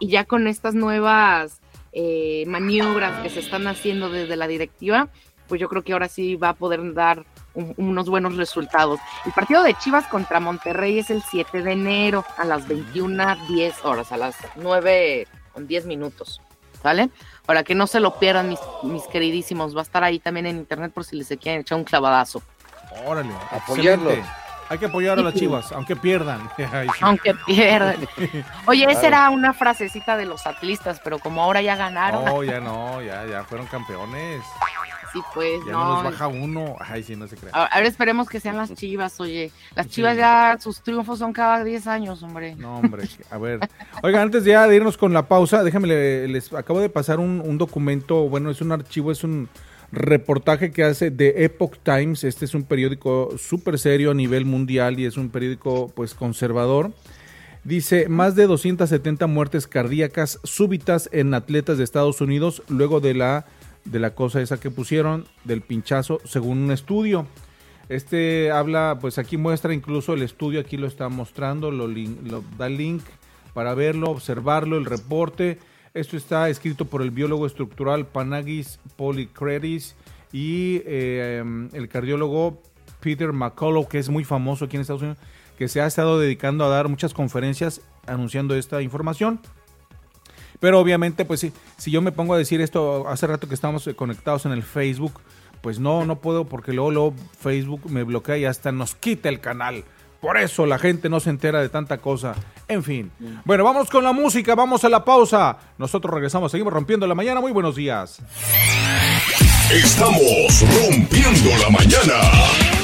y, ya con estas nuevas eh, maniobras que se están haciendo desde la directiva, pues yo creo que ahora sí va a poder dar unos buenos resultados. El partido de Chivas contra Monterrey es el 7 de enero a las 21.10 horas, a las 9 con 10 minutos, ¿sale? Para que no se lo pierdan, mis, mis queridísimos, va a estar ahí también en internet por si les quieren echar un clavadazo. Órale, apoyarlo. Hay que apoyar a las chivas, aunque pierdan. Aunque pierdan. Oye, esa era una frasecita de los atlistas, pero como ahora ya ganaron. No, ya no, ya, ya fueron campeones. Sí, pues, ya no. nos baja uno. Ay, sí, no se cree. A, ver, esperemos que sean las chivas, oye. Las chivas ya, sus triunfos son cada 10 años, hombre. No, hombre, a ver. Oiga, antes ya de irnos con la pausa, déjame, les acabo de pasar un, un documento, bueno, es un archivo, es un reportaje que hace The Epoch Times. Este es un periódico súper serio a nivel mundial y es un periódico pues conservador. Dice, más de 270 muertes cardíacas súbitas en atletas de Estados Unidos luego de la, de la cosa esa que pusieron, del pinchazo, según un estudio. Este habla, pues aquí muestra incluso el estudio, aquí lo está mostrando, lo, lo da link para verlo, observarlo, el reporte. Esto está escrito por el biólogo estructural Panagis Polycredis y eh, el cardiólogo Peter McCullough, que es muy famoso aquí en Estados Unidos, que se ha estado dedicando a dar muchas conferencias anunciando esta información. Pero obviamente, pues sí, si yo me pongo a decir esto hace rato que estamos conectados en el Facebook, pues no, no puedo porque luego, luego Facebook me bloquea y hasta nos quita el canal. Por eso la gente no se entera de tanta cosa. En fin. Bueno, vamos con la música, vamos a la pausa. Nosotros regresamos, seguimos rompiendo la mañana. Muy buenos días. Estamos rompiendo la mañana.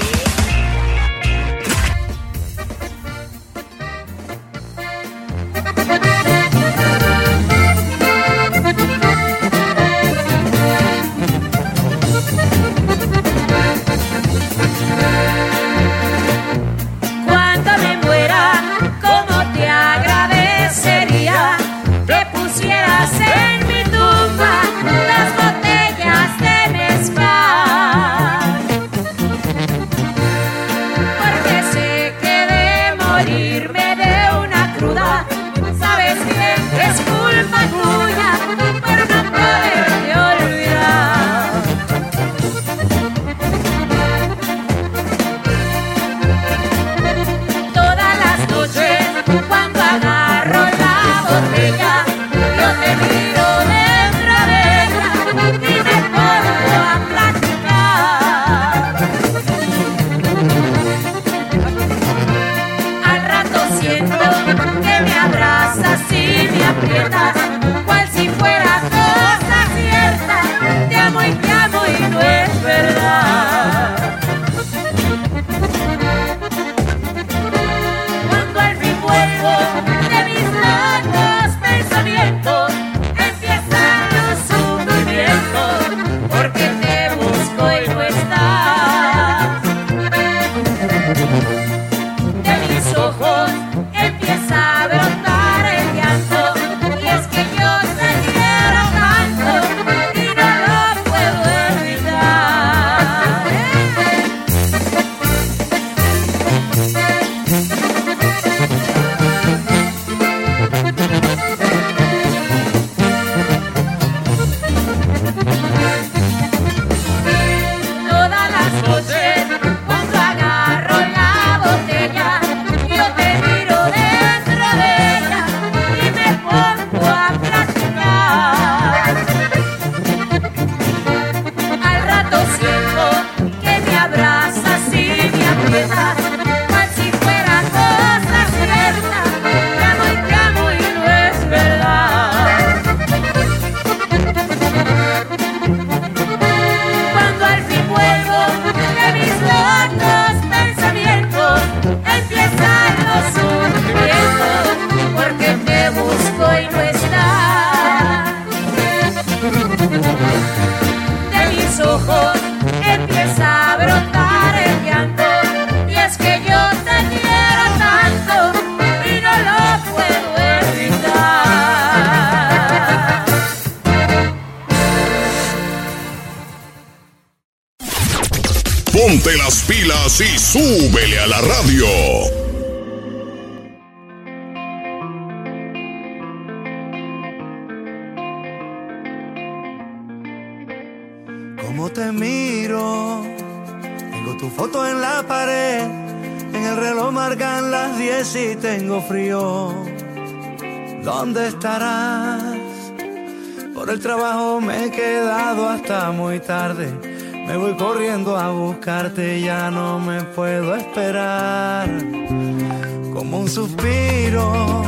Como un suspiro,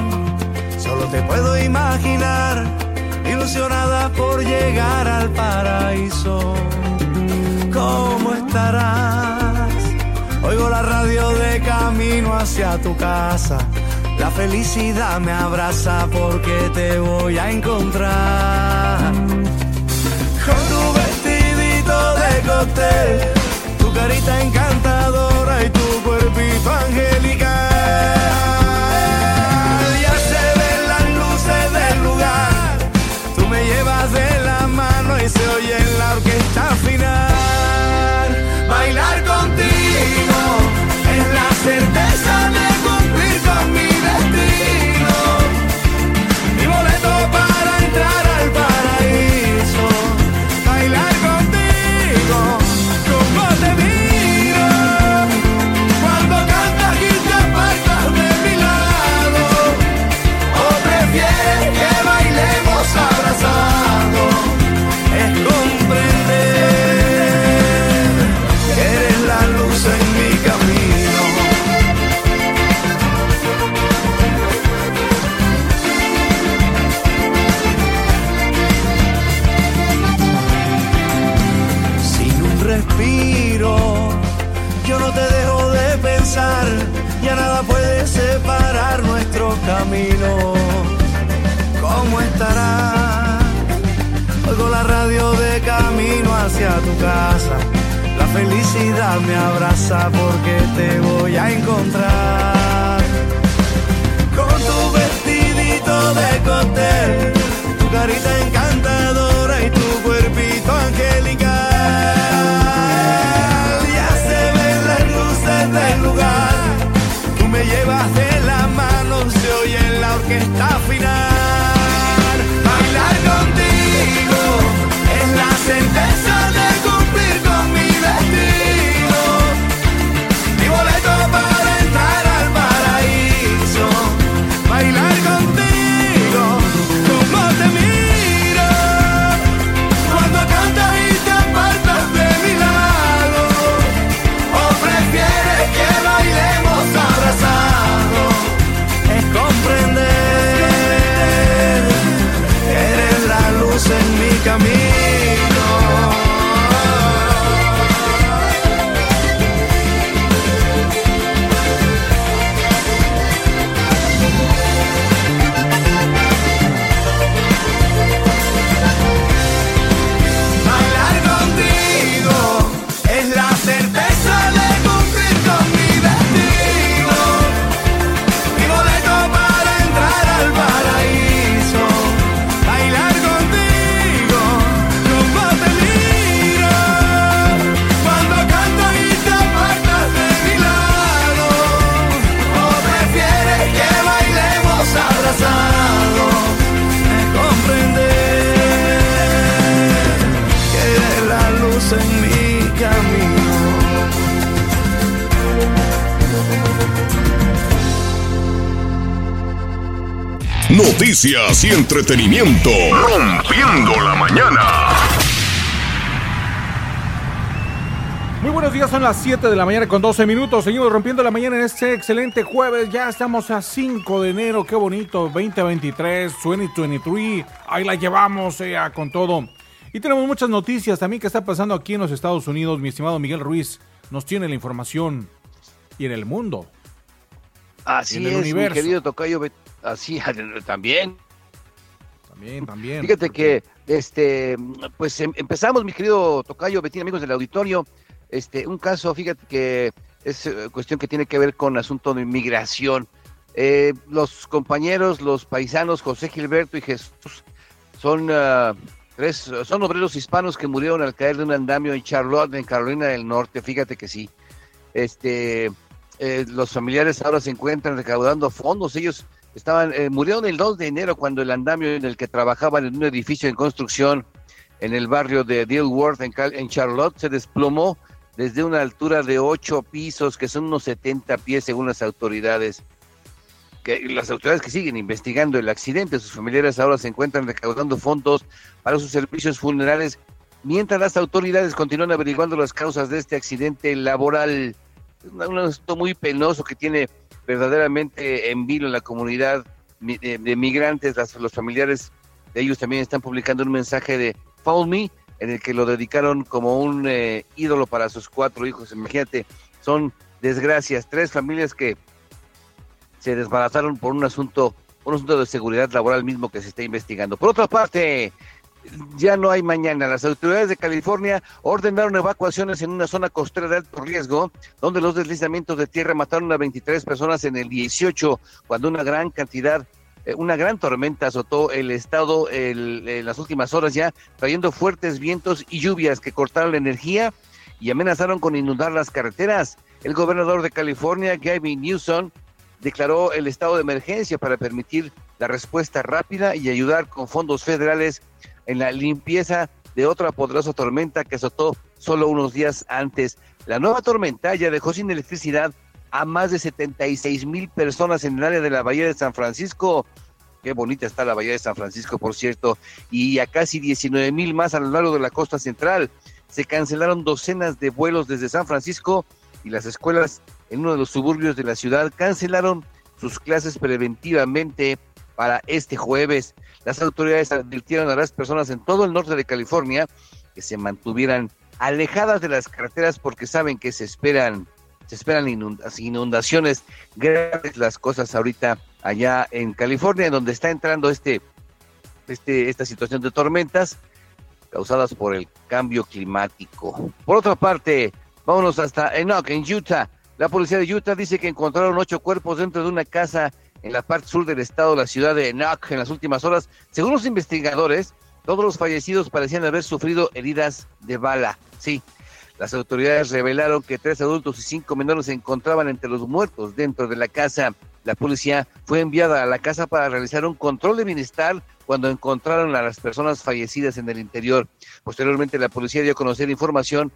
solo te puedo imaginar, ilusionada por llegar al paraíso. ¿Cómo estarás? Oigo la radio de camino hacia tu casa. La felicidad me abraza porque te voy a encontrar. Con tu vestidito de cóctel, carita encantadora y tu cuerpito angelical. Ya se ven las luces del lugar, tú me llevas de la mano y se oye en la orquesta final. Bailar contigo es la certeza camino. ¿Cómo estarás? Oigo la radio de camino hacia tu casa. La felicidad me abraza porque te voy a encontrar. Con tu vestidito de cóctel, tu carita encantadora y tu cuerpito angelical. Ya se ven las luces del lugar, tú me llevas de se oye en la orquesta final. Bailar contigo es la certeza Noticias y entretenimiento. Rompiendo la mañana. Muy buenos días, son las 7 de la mañana con 12 minutos. Seguimos rompiendo la mañana en este excelente jueves. Ya estamos a 5 de enero, qué bonito. 2023, 2023. Ahí la llevamos eh, con todo. Y tenemos muchas noticias también que está pasando aquí en los Estados Unidos. Mi estimado Miguel Ruiz nos tiene la información. Y en el mundo. Así en el es, universo. mi querido Tocayo, Bet- así también. También, también. Fíjate que, este, pues em- empezamos, mi querido Tocayo, Betín, amigos del auditorio, este, un caso, fíjate que es eh, cuestión que tiene que ver con asunto de inmigración. Eh, los compañeros, los paisanos, José Gilberto y Jesús, son ah, Tres, son obreros hispanos que murieron al caer de un andamio en Charlotte, en Carolina del Norte. Fíjate que sí. Este, eh, los familiares ahora se encuentran recaudando fondos. Ellos estaban, eh, murieron el 2 de enero cuando el andamio en el que trabajaban en un edificio en construcción en el barrio de Dilworth, en, en Charlotte, se desplomó desde una altura de ocho pisos, que son unos 70 pies según las autoridades que las autoridades que siguen investigando el accidente, sus familiares ahora se encuentran recaudando fondos para sus servicios funerales, mientras las autoridades continúan averiguando las causas de este accidente laboral. Es un asunto muy penoso que tiene verdaderamente en vilo en la comunidad de, migrantes, los familiares de ellos también están publicando un mensaje de Follow Me, en el que lo dedicaron como un eh, ídolo para sus cuatro hijos. Imagínate, son desgracias, tres familias que se desbarataron por un asunto, un asunto de seguridad laboral mismo que se está investigando. Por otra parte, ya no hay mañana. Las autoridades de California ordenaron evacuaciones en una zona costera de alto riesgo, donde los deslizamientos de tierra mataron a 23 personas en el 18, cuando una gran cantidad, eh, una gran tormenta azotó el estado en las últimas horas ya, trayendo fuertes vientos y lluvias que cortaron la energía y amenazaron con inundar las carreteras. El gobernador de California, Gavin Newsom, declaró el estado de emergencia para permitir la respuesta rápida y ayudar con fondos federales en la limpieza de otra poderosa tormenta que azotó solo unos días antes. La nueva tormenta ya dejó sin electricidad a más de 76 mil personas en el área de la Bahía de San Francisco. Qué bonita está la Bahía de San Francisco, por cierto, y a casi 19 mil más a lo largo de la costa central. Se cancelaron docenas de vuelos desde San Francisco y las escuelas en uno de los suburbios de la ciudad cancelaron sus clases preventivamente para este jueves. Las autoridades advirtieron a las personas en todo el norte de California que se mantuvieran alejadas de las carreteras porque saben que se esperan se esperan inundaciones graves las cosas ahorita allá en California donde está entrando este este esta situación de tormentas causadas por el cambio climático. Por otra parte, vámonos hasta Enoch en Utah la policía de Utah dice que encontraron ocho cuerpos dentro de una casa en la parte sur del estado, la ciudad de Enoch, en las últimas horas. Según los investigadores, todos los fallecidos parecían haber sufrido heridas de bala. Sí, las autoridades revelaron que tres adultos y cinco menores se encontraban entre los muertos dentro de la casa. La policía fue enviada a la casa para realizar un control de bienestar cuando encontraron a las personas fallecidas en el interior. Posteriormente, la policía dio a conocer información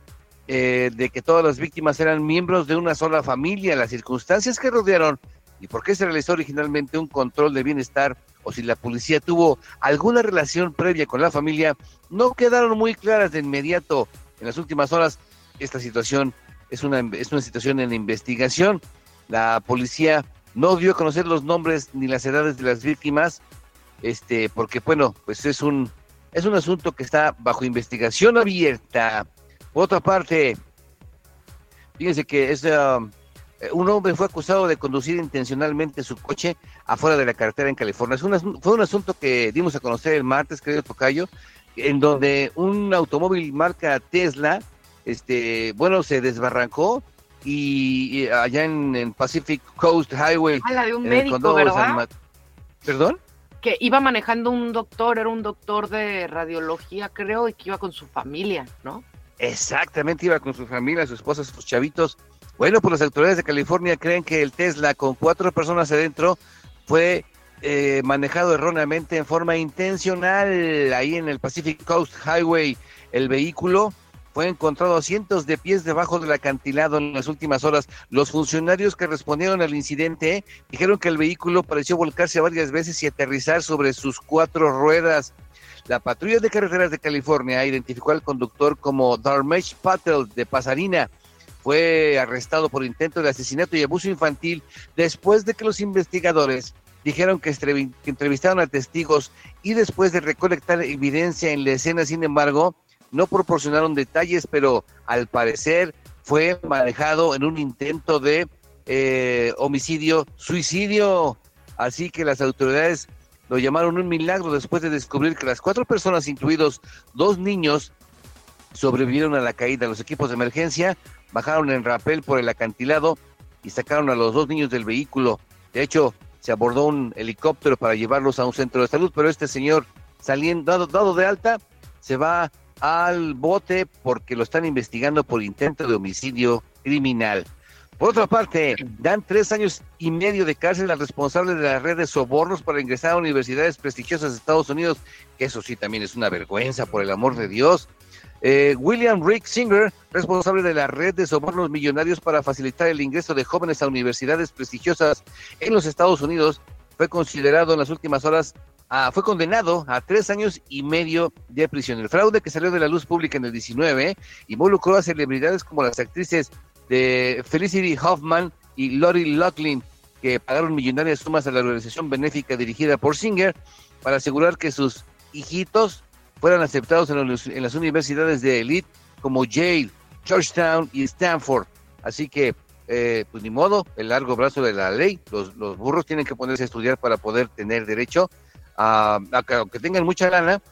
eh, de que todas las víctimas eran miembros de una sola familia, las circunstancias que rodearon y por qué se realizó originalmente un control de bienestar o si la policía tuvo alguna relación previa con la familia, no quedaron muy claras de inmediato. En las últimas horas, esta situación es una, es una situación en investigación. La policía no dio a conocer los nombres ni las edades de las víctimas, este, porque bueno, pues es un, es un asunto que está bajo investigación abierta. Por otra parte, fíjense que es, um, un hombre fue acusado de conducir intencionalmente su coche afuera de la carretera en California. Es fue un asunto que dimos a conocer el martes, querido Tocayo, en donde un automóvil marca Tesla, este, bueno, se desbarrancó y, allá en, Pacific Coast Highway. Ah, de un médico, ¿verdad? ¿Perdón? Que iba manejando un doctor, era un doctor de radiología, creo, y que iba con su familia, ¿no? Exactamente, iba con su familia, su esposa, sus chavitos. Bueno, pues las autoridades de California creen que el Tesla con cuatro personas adentro fue eh, manejado erróneamente en forma intencional ahí en el Pacific Coast Highway. El vehículo fue encontrado a cientos de pies debajo del acantilado en las últimas horas. Los funcionarios que respondieron al incidente dijeron que el vehículo pareció volcarse varias veces y aterrizar sobre sus cuatro ruedas. La patrulla de carreteras de California identificó al conductor como Dharmesh Patel de Pasarina. Fue arrestado por intento de asesinato y abuso infantil después de que los investigadores dijeron que entrevistaron a testigos y después de recolectar evidencia en la escena, sin embargo, no proporcionaron detalles, pero al parecer fue manejado en un intento de eh, homicidio, suicidio. Así que las autoridades lo llamaron un milagro después de descubrir que las cuatro personas, incluidos dos niños, sobrevivieron a la caída. Los equipos de emergencia bajaron en rapel por el acantilado y sacaron a los dos niños del vehículo. De hecho, se abordó un helicóptero para llevarlos a un centro de salud, pero este señor saliendo, dado, de alta, se va al bote porque lo están investigando por intento de homicidio criminal. Por otra parte, dan tres años y medio de cárcel al responsable de la red de sobornos para ingresar a universidades prestigiosas de Estados Unidos, que eso sí también es una vergüenza, por el amor de Dios. Eh, William Rick Singer, responsable de la red de sobornos millonarios para facilitar el ingreso de jóvenes a universidades prestigiosas en los Estados Unidos, fue considerado en las últimas horas, fue condenado a tres años y medio de prisión. El fraude que salió de la luz pública en el 19 involucró a celebridades como las actrices de Felicity Hoffman y Lori Loughlin, que pagaron millonarias sumas a la organización benéfica dirigida por Singer para asegurar que sus hijitos fueran aceptados en, las universidades de élite como Yale, Georgetown y Stanford. Así que, eh, pues ni modo, el largo brazo de la ley, los, los burros tienen que ponerse a estudiar para poder tener derecho a, a, aunque tengan mucha lana,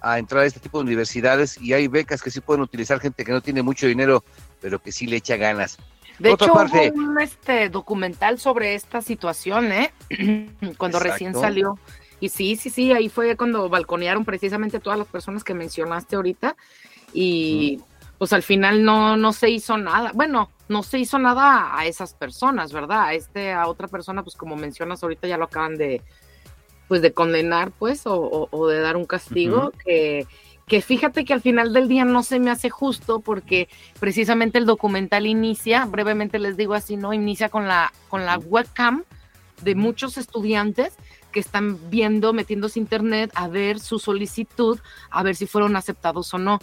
a entrar a este tipo de universidades y hay becas que sí pueden utilizar gente que no tiene mucho dinero, pero que sí le echa ganas. De hecho, parte, hubo un este, documental sobre esta situación, ¿eh? Cuando recién salió. Y sí, sí, sí, ahí fue cuando balconearon precisamente todas las personas que mencionaste ahorita. Y pues al final no, no se hizo nada. Bueno, no se hizo nada a esas personas, ¿verdad? A este, a otra persona, pues como mencionas ahorita, ya lo acaban de, pues de condenar, pues, o, o, de dar un castigo, que, que fíjate que al final del día no se me hace justo porque precisamente el documental inicia, brevemente les digo así, ¿no? Inicia con la, con la webcam de muchos estudiantes que están viendo, metiéndose internet a ver su solicitud, a ver si fueron aceptados o no.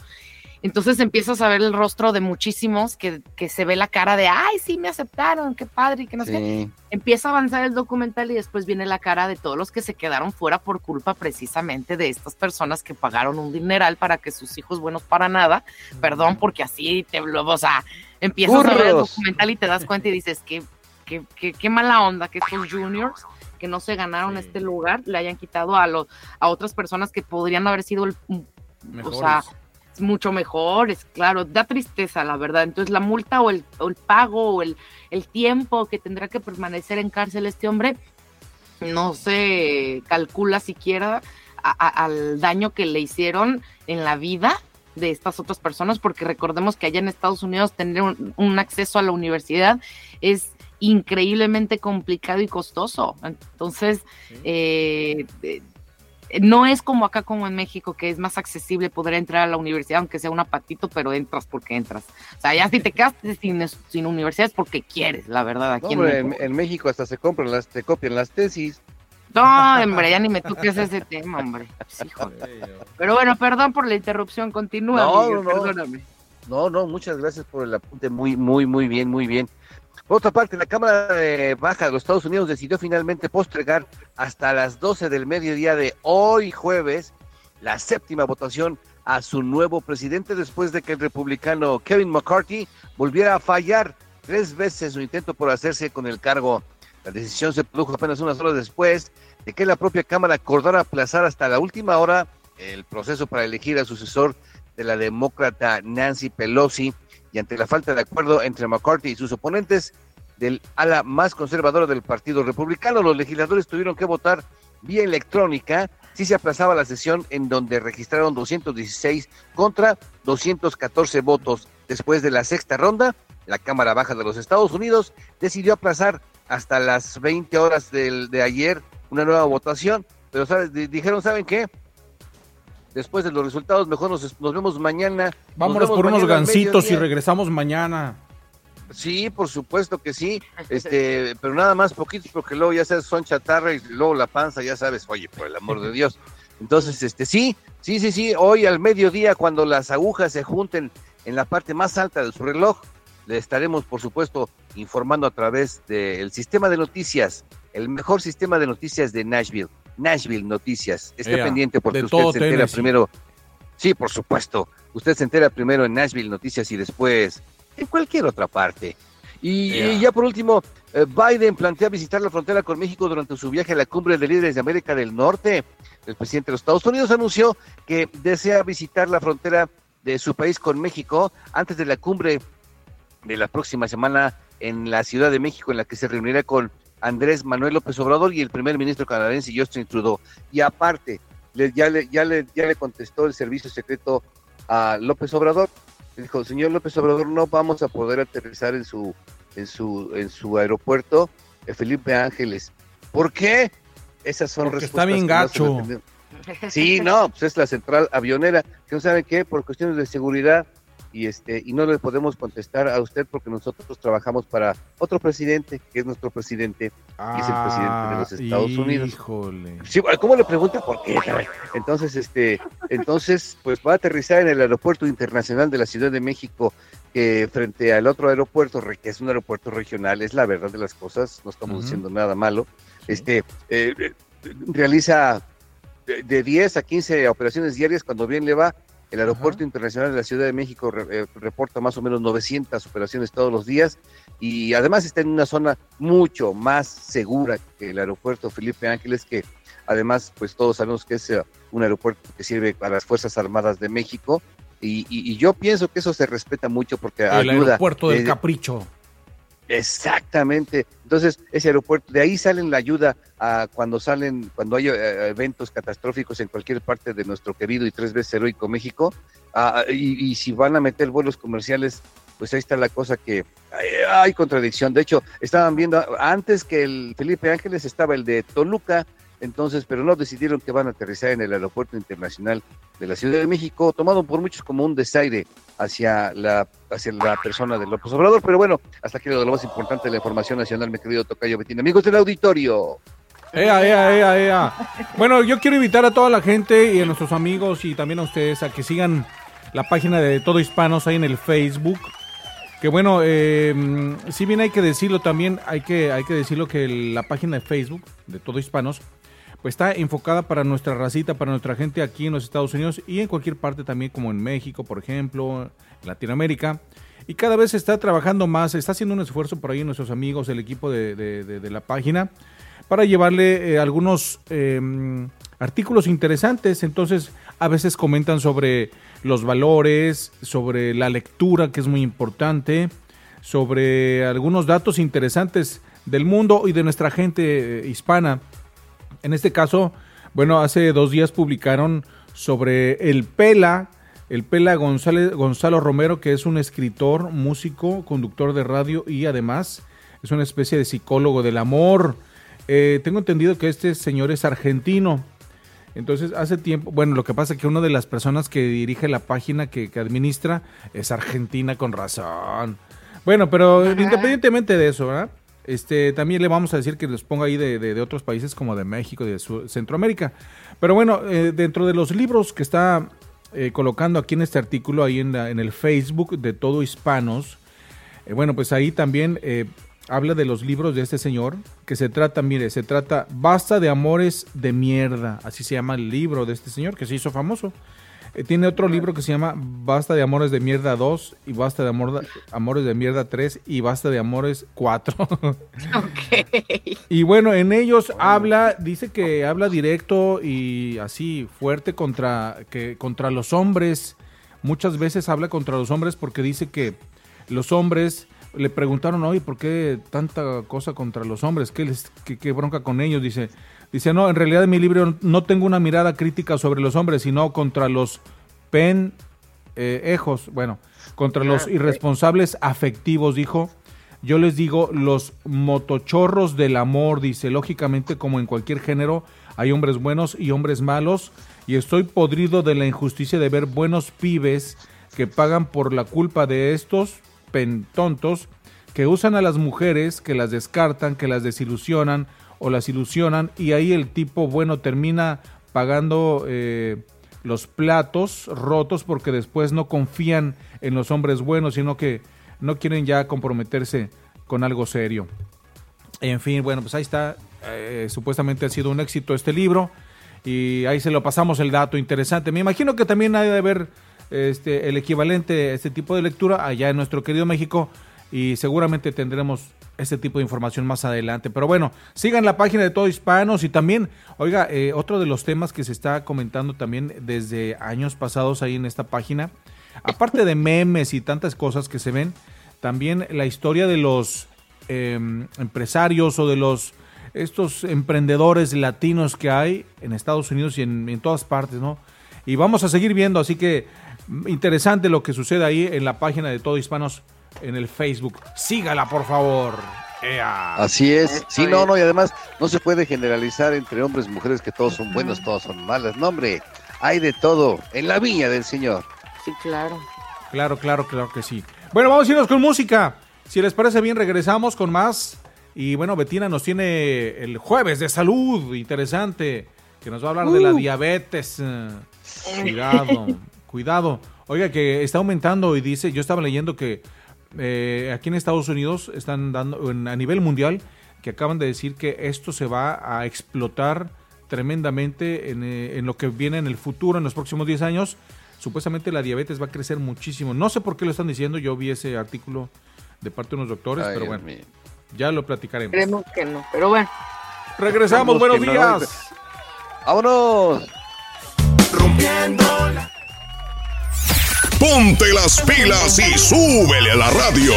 Entonces empiezas a ver el rostro de muchísimos que, se ve la cara de, ay, sí, me aceptaron, qué padre, que no sé. Empieza a avanzar el documental y después viene la cara de todos los que se quedaron fuera por culpa precisamente de estas personas que pagaron un dineral para que sus hijos buenos para nada, perdón, porque así te, o sea, empiezas a ver el documental y te das cuenta y dices, qué, qué, qué, mala onda que estos juniors que no se ganaron este lugar le hayan quitado a, los, a otras personas que podrían haber sido el, o sea, mucho mejor, es claro, da tristeza, la verdad. Entonces, la multa o el, el pago o el, el, tiempo que tendrá que permanecer en cárcel este hombre, no se calcula siquiera al daño que le hicieron en la vida de estas otras personas, porque recordemos que allá en Estados Unidos tener un, acceso a la universidad es increíblemente complicado y costoso. Entonces, eh, no es como acá como en México, que es más accesible poder entrar a la universidad, aunque sea un apatito, pero entras porque entras. O sea, ya si te quedas sin, sin universidad es porque quieres, la verdad. Aquí en, México. hasta se compran las, te copian las tesis. No, hombre, ya ni me toques ese tema, hombre. Pero bueno, perdón por la interrupción, continúa. No, no, perdóname. No, no, muchas gracias por el apunte, muy, muy, muy bien, muy bien. Por otra parte, la Cámara de Baja de los Estados Unidos decidió finalmente postergar hasta las 12 del mediodía de hoy jueves la séptima votación a su nuevo presidente después de que el republicano Kevin McCarthy volviera a fallar tres veces su intento por hacerse con el cargo. La decisión se produjo apenas unas horas después de que la propia Cámara acordara aplazar hasta la última hora el proceso para elegir al sucesor de la demócrata Nancy Pelosi y ante la falta de acuerdo entre McCarthy y sus oponentes del ala más conservadora del Partido Republicano, los legisladores tuvieron que votar vía electrónica si se aplazaba la sesión en donde registraron 216 contra 214 votos. Después de la sexta ronda, la Cámara Baja de los Estados Unidos decidió aplazar hasta las 20 horas de ayer una nueva votación, pero dijeron, ¿saben qué? Después de los resultados, mejor nos, nos vemos mañana. Vámonos por unos gancitos y regresamos mañana. Sí, por supuesto que sí, este, pero nada más poquitos porque luego ya sabes, son chatarra y luego la panza, ya sabes, oye, por el amor de Dios. Entonces, este, sí, sí, sí, sí, hoy al mediodía cuando las agujas se junten en la parte más alta de su reloj, le estaremos, por supuesto, informando a través del sistema de noticias, el mejor sistema de noticias de Nashville. Nashville Noticias. Esté pendiente porque usted se entera primero. Sí, por supuesto. Usted se entera primero en Nashville Noticias y después en cualquier otra parte. Y, ya por último, eh, Biden plantea visitar la frontera con México durante su viaje a la cumbre de líderes de América del Norte. El presidente de los Estados Unidos anunció que desea visitar la frontera de su país con México antes de la cumbre de la próxima semana en la Ciudad de México, en la que se reunirá con Andrés Manuel López Obrador y el primer ministro canadiense Justin Trudeau. Y aparte, ya, le, ya, le, ya le contestó el servicio secreto a López Obrador. Dijo, señor López Obrador, no vamos a poder aterrizar en su, en su, en su aeropuerto eh, Felipe Ángeles. ¿Por qué? Esas son Porque respuestas. está bien no gacho. entendieron. Sí, no, pues es la central avionera, que no saben qué, por cuestiones de seguridad y este y no le podemos contestar a usted porque nosotros trabajamos para otro presidente, que es nuestro presidente, y es el presidente de los Estados Unidos. Ah, Híjole. Sí, ¿cómo le pregunta por qué? Entonces, este, entonces, pues va a aterrizar en el aeropuerto internacional de la Ciudad de México, que frente al otro aeropuerto, que es un aeropuerto regional, es la verdad de las cosas, no estamos diciendo nada malo. Este, eh, eh, realiza de, de 10 a 15 operaciones diarias cuando bien le va. El Aeropuerto Internacional de la Ciudad de México re- eh, reporta más o menos 900 operaciones todos los días y además está en una zona mucho más segura que el aeropuerto Felipe Ángeles, que además pues todos sabemos que es eh, un aeropuerto que sirve para las Fuerzas Armadas de México y, y- y yo pienso que eso se respeta mucho porque El ayuda. aeropuerto del eh, Capricho. Exactamente. Entonces, ese aeropuerto, de ahí salen la ayuda a cuando salen, cuando hay eh, eventos catastróficos en cualquier parte de nuestro querido y tres veces heroico México. Ah, y, y si van a meter vuelos comerciales, pues ahí está la cosa que hay contradicción. De hecho, estaban viendo, antes que el Felipe Ángeles estaba el de Toluca, entonces, pero no decidieron que van a aterrizar en el aeropuerto internacional de la Ciudad de México, tomado por muchos como un desaire hacia la, hacia la persona de López Obrador. Pero bueno, hasta aquí lo más importante de la información nacional, mi querido Tocayo Betín. Amigos del auditorio. Ea, ea, ea, ea. Bueno, yo quiero invitar a toda la gente y a nuestros amigos y también a ustedes a que sigan la página de Todo Hispanos ahí en el Facebook. Que bueno, eh, si bien hay que decirlo también, hay que, hay que decirlo que la página de Facebook de Todo Hispanos está enfocada para nuestra racita, para nuestra gente aquí en los Estados Unidos y en cualquier parte también como en México, por ejemplo, Latinoamérica. Y cada vez se está trabajando más, está haciendo un esfuerzo por ahí nuestros amigos, el equipo de, la página, para llevarle eh, algunos eh, artículos interesantes. Entonces, a veces comentan sobre los valores, sobre la lectura, que es muy importante, sobre algunos datos interesantes del mundo y de nuestra gente eh, hispana. En este caso, bueno, hace dos días publicaron sobre el Pela, el Pela González, Gonzalo Romero, que es un escritor, músico, conductor de radio y además es una especie de psicólogo del amor. Eh, tengo entendido que este señor es argentino. Entonces, hace tiempo, bueno, lo que pasa es que una de las personas que dirige la página que, que administra es argentina con razón. Bueno, pero independientemente de eso, ¿verdad? Este, también le vamos a decir que les ponga ahí de, otros países como de México y de Centroamérica. Pero bueno, eh, dentro de los libros que está eh, colocando aquí en este artículo, ahí en, la- en el Facebook de Todo Hispanos, eh, bueno, pues ahí también habla de los libros de este señor, que se trata, mire, se trata Basta de Amores de Mierda, así se llama el libro de este señor, que se hizo famoso. Eh, tiene otro libro que se llama Basta de Amores de Mierda 2 y Basta de Amor- Amores de Mierda 3 y Basta de Amores 4. Y bueno, en ellos habla, dice que habla directo y así fuerte contra, que, contra los hombres. Muchas veces habla contra los hombres porque dice que los hombres le preguntaron hoy por qué tanta cosa contra los hombres, qué, les, qué, qué bronca con ellos. Dice, dice, no, en realidad en mi libro no tengo una mirada crítica sobre los hombres, sino contra los pen eh, ejos, bueno, contra los irresponsables afectivos, dijo. Yo les digo los motochorros del amor, dice, lógicamente como en cualquier género hay hombres buenos y hombres malos, y estoy podrido de la injusticia de ver buenos pibes que pagan por la culpa de estos pentontos que usan a las mujeres, que las descartan, que las desilusionan o las ilusionan, y ahí el tipo bueno termina pagando eh, los platos rotos porque después no confían en los hombres buenos, sino que no quieren ya comprometerse con algo serio. En fin, bueno, pues ahí está. Eh, supuestamente ha sido un éxito este libro y ahí se lo pasamos el dato interesante. Me imagino que también hay de haber este, el equivalente a este tipo de lectura allá en nuestro querido México y seguramente tendremos este tipo de información más adelante. Pero bueno, sigan la página de Todo Hispanos y también, oiga, eh, otro de los temas que se está comentando también desde años pasados ahí en esta página, aparte de memes y tantas cosas que se ven, también la historia de los eh, empresarios o de los estos emprendedores latinos que hay en Estados Unidos y en, en todas partes, ¿no? Y vamos a seguir viendo, así que mm, interesante lo que sucede ahí en la página de Todo Hispanos en el Facebook. Sígala, por favor. Ea. Así es. Sí, no, no, y además no se puede generalizar entre hombres y mujeres que todos son buenos, todos son malos. No, hombre, hay de todo en la viña del Señor. Sí, claro. Claro, claro, claro que sí. Bueno, vamos a irnos con música. Si les parece bien, regresamos con más. Y bueno, Betina nos tiene el jueves de salud, interesante, que nos va a hablar de la Uh. diabetes. Cuidado, cuidado. Oiga, que está aumentando y dice, yo estaba leyendo que eh, aquí en Estados Unidos están dando, en- a nivel mundial, que acaban de decir que esto se va a explotar tremendamente en, eh, en lo que viene en el futuro, en los próximos 10 años. Supuestamente la diabetes va a crecer muchísimo. No sé por qué lo están diciendo, yo vi ese artículo de parte de unos doctores, Ay, pero bueno, mío. ya lo platicaremos. Creemos que no, pero bueno. Regresamos, buenos no, días. ¡Vámonos! Ponte las pilas y súbele a la radio.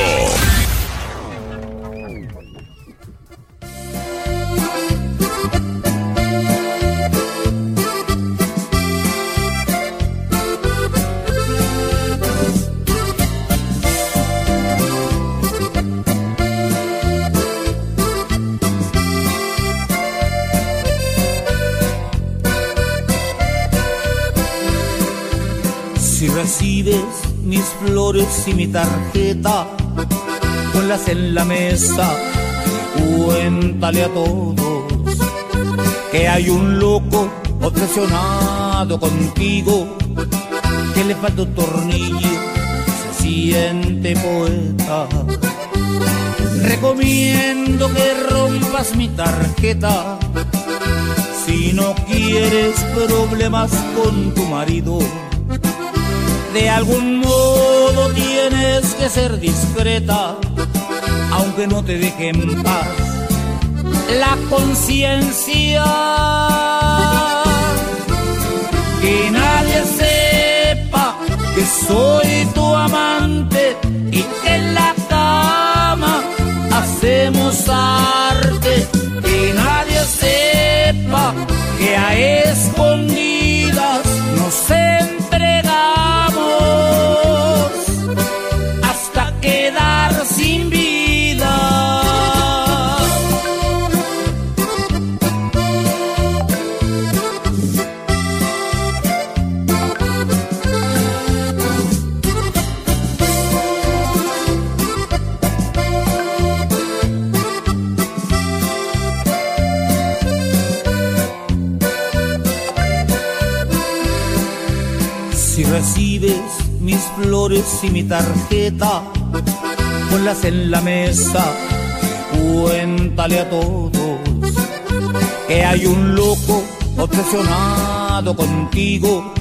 Recibes mis flores y mi tarjeta, ponlas en la mesa cuéntale a todos que hay un loco obsesionado contigo, que le falta un tornillo, se siente poeta. Recomiendo que rompas mi tarjeta si no quieres problemas con tu marido. De algún modo tienes que ser discreta, aunque no te deje en paz la conciencia. Que nadie sepa que soy tu amante y que en la cama hacemos arte. Que nadie sepa que a escondidas y mi tarjeta, ponlas en la mesa cuéntale a todos que hay un loco obsesionado contigo,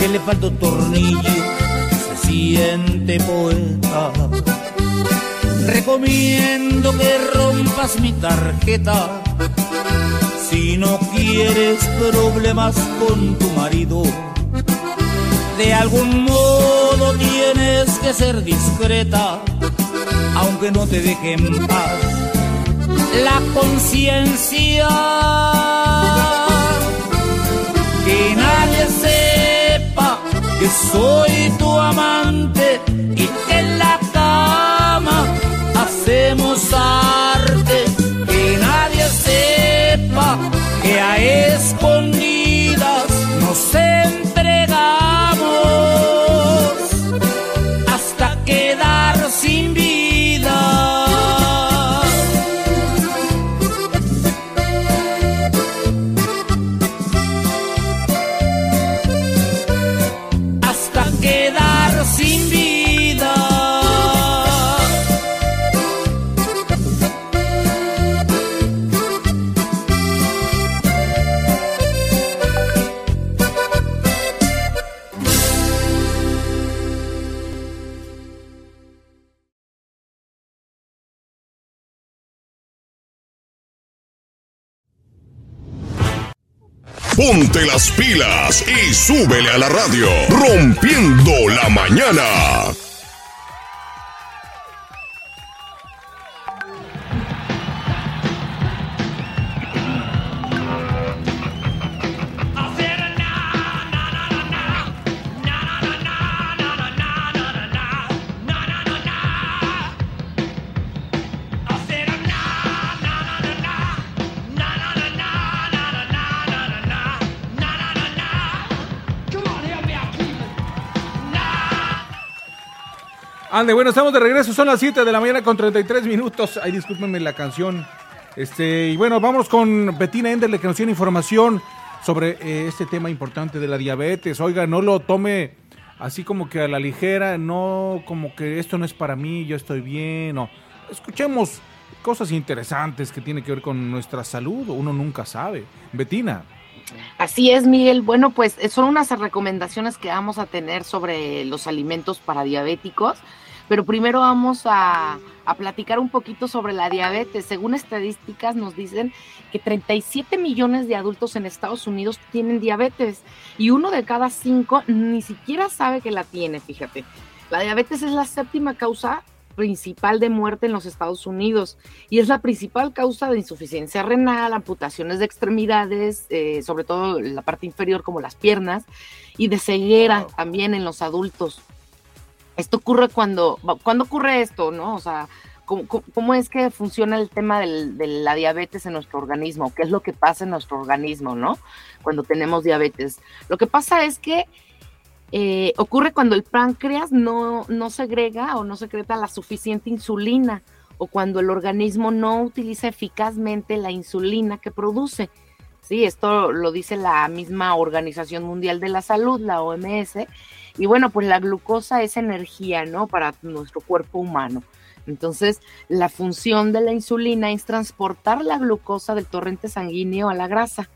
que le falta un tornillo, se siente poeta. Recomiendo que rompas mi tarjeta si no quieres problemas con tu marido. De algún modo tienes que ser discreta, aunque no te deje en paz la conciencia. Que nadie sepa que soy tu amante y que en la cama hacemos arte. Que nadie sepa que a escondidas Ponte las pilas y súbele a la radio. Rompiendo la mañana. Ande, bueno, estamos de regreso, son las 7 de la mañana con 33 minutos. Ay, discúlpenme la canción. Este, y bueno, vamos con Betina Enderle que nos tiene información sobre eh, este tema importante de la diabetes. Oiga, no lo tome así como que a la ligera, no como que esto no es para mí, yo estoy bien, no. Escuchemos cosas interesantes que tienen que ver con nuestra salud, uno nunca sabe. Betina. Así es, Miguel. Bueno, pues son unas recomendaciones que vamos a tener sobre los alimentos para diabéticos, pero primero vamos a, platicar un poquito sobre la diabetes. Según estadísticas nos dicen que 37 millones de adultos en Estados Unidos tienen diabetes y uno de cada cinco ni siquiera sabe que la tiene, fíjate. La diabetes es la séptima causa principal de muerte en los Estados Unidos y es la principal causa de insuficiencia renal, amputaciones de extremidades, eh, sobre todo la parte inferior como las piernas, y de ceguera también en los adultos. Esto ocurre cuando, cuando ocurre esto, ¿no? O sea, ¿cómo, es que funciona el tema de la diabetes en nuestro organismo? ¿Qué es lo que pasa en nuestro organismo, ¿no? Cuando tenemos diabetes. Lo que pasa es que eh, ocurre cuando el páncreas no, no segrega o no secreta la suficiente insulina o cuando el organismo no utiliza eficazmente la insulina que produce. Sí, esto lo dice la misma Organización Mundial de la Salud, la OMS. Y bueno, pues la glucosa es energía, ¿no? Para nuestro cuerpo humano. Entonces, la función de la insulina es transportar la glucosa del torrente sanguíneo a la grasa.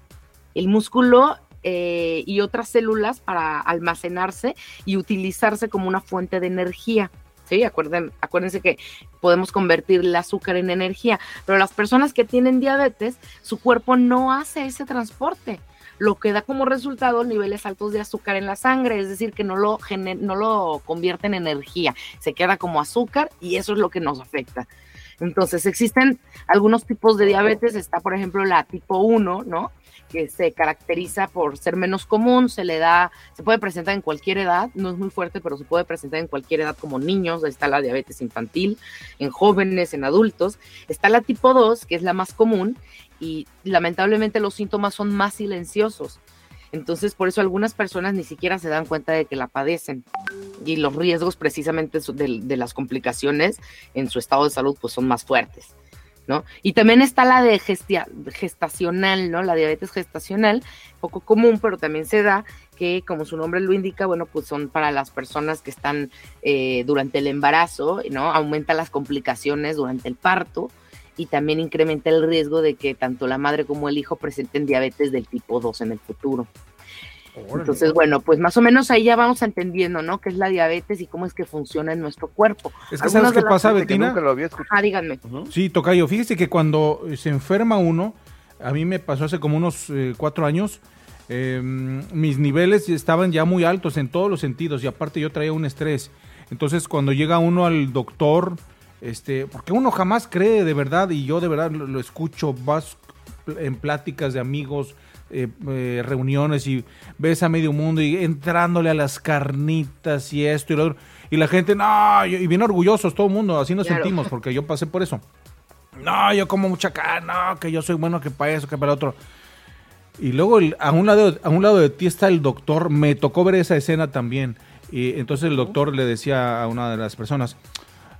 El músculo eh, y otras células para almacenarse y utilizarse como una fuente de energía. ¿sí? Acuerden, acuérdense que podemos convertir el azúcar en energía, pero las personas que tienen diabetes, su cuerpo no hace ese transporte, lo que da como resultado niveles altos de azúcar en la sangre, es decir, que no lo, no lo convierte en energía, se queda como azúcar y eso es lo que nos afecta. Entonces, existen algunos tipos de diabetes, está por ejemplo la tipo 1, ¿no? Que se caracteriza por ser menos común, se le da, se puede presentar en cualquier edad, no es muy fuerte, pero se puede presentar en cualquier edad como niños, está la diabetes infantil, en jóvenes, en adultos, está la tipo 2, que es la más común, y lamentablemente los síntomas son más silenciosos. Entonces, por eso algunas personas ni siquiera se dan cuenta de que la padecen. Y los riesgos precisamente de, de las complicaciones en su estado de salud pues son más fuertes. Y también está la de gestacional, ¿no? La diabetes gestacional, poco común, pero también se da que, como su nombre lo indica, bueno, pues son para las personas que están eh, durante el embarazo, ¿no? Aumenta las complicaciones durante el parto y también incrementa el riesgo de que tanto la madre como el hijo presenten diabetes del tipo 2 en el futuro. Entonces, bueno, pues más o menos ahí ya vamos entendiendo, ¿no? Qué es la diabetes y cómo es que funciona en nuestro cuerpo. Es que ¿sabes qué pasa, Betina? ah, díganme. Sí, Tocayo, fíjese que cuando se enferma uno, a mí me pasó hace como unos eh, cuatro años, em, mis niveles estaban ya muy altos en todos los sentidos y aparte yo traía un estrés. Entonces, cuando llega uno al doctor, este, porque uno jamás cree de verdad y yo de verdad lo, lo escucho, vas en pláticas de amigos, eh, eh, reuniones y ves a medio mundo y entrándole a las carnitas y esto y lo otro. Y la gente, no, y bien orgullosos, todo el mundo, así nos sentimos, porque yo pasé por eso. No, yo como mucha carne, no, que yo soy bueno que para eso, que para otro. Y luego a, un lado, a un lado de ti está el doctor, me tocó ver esa escena también. Y entonces el doctor le decía a una de las personas,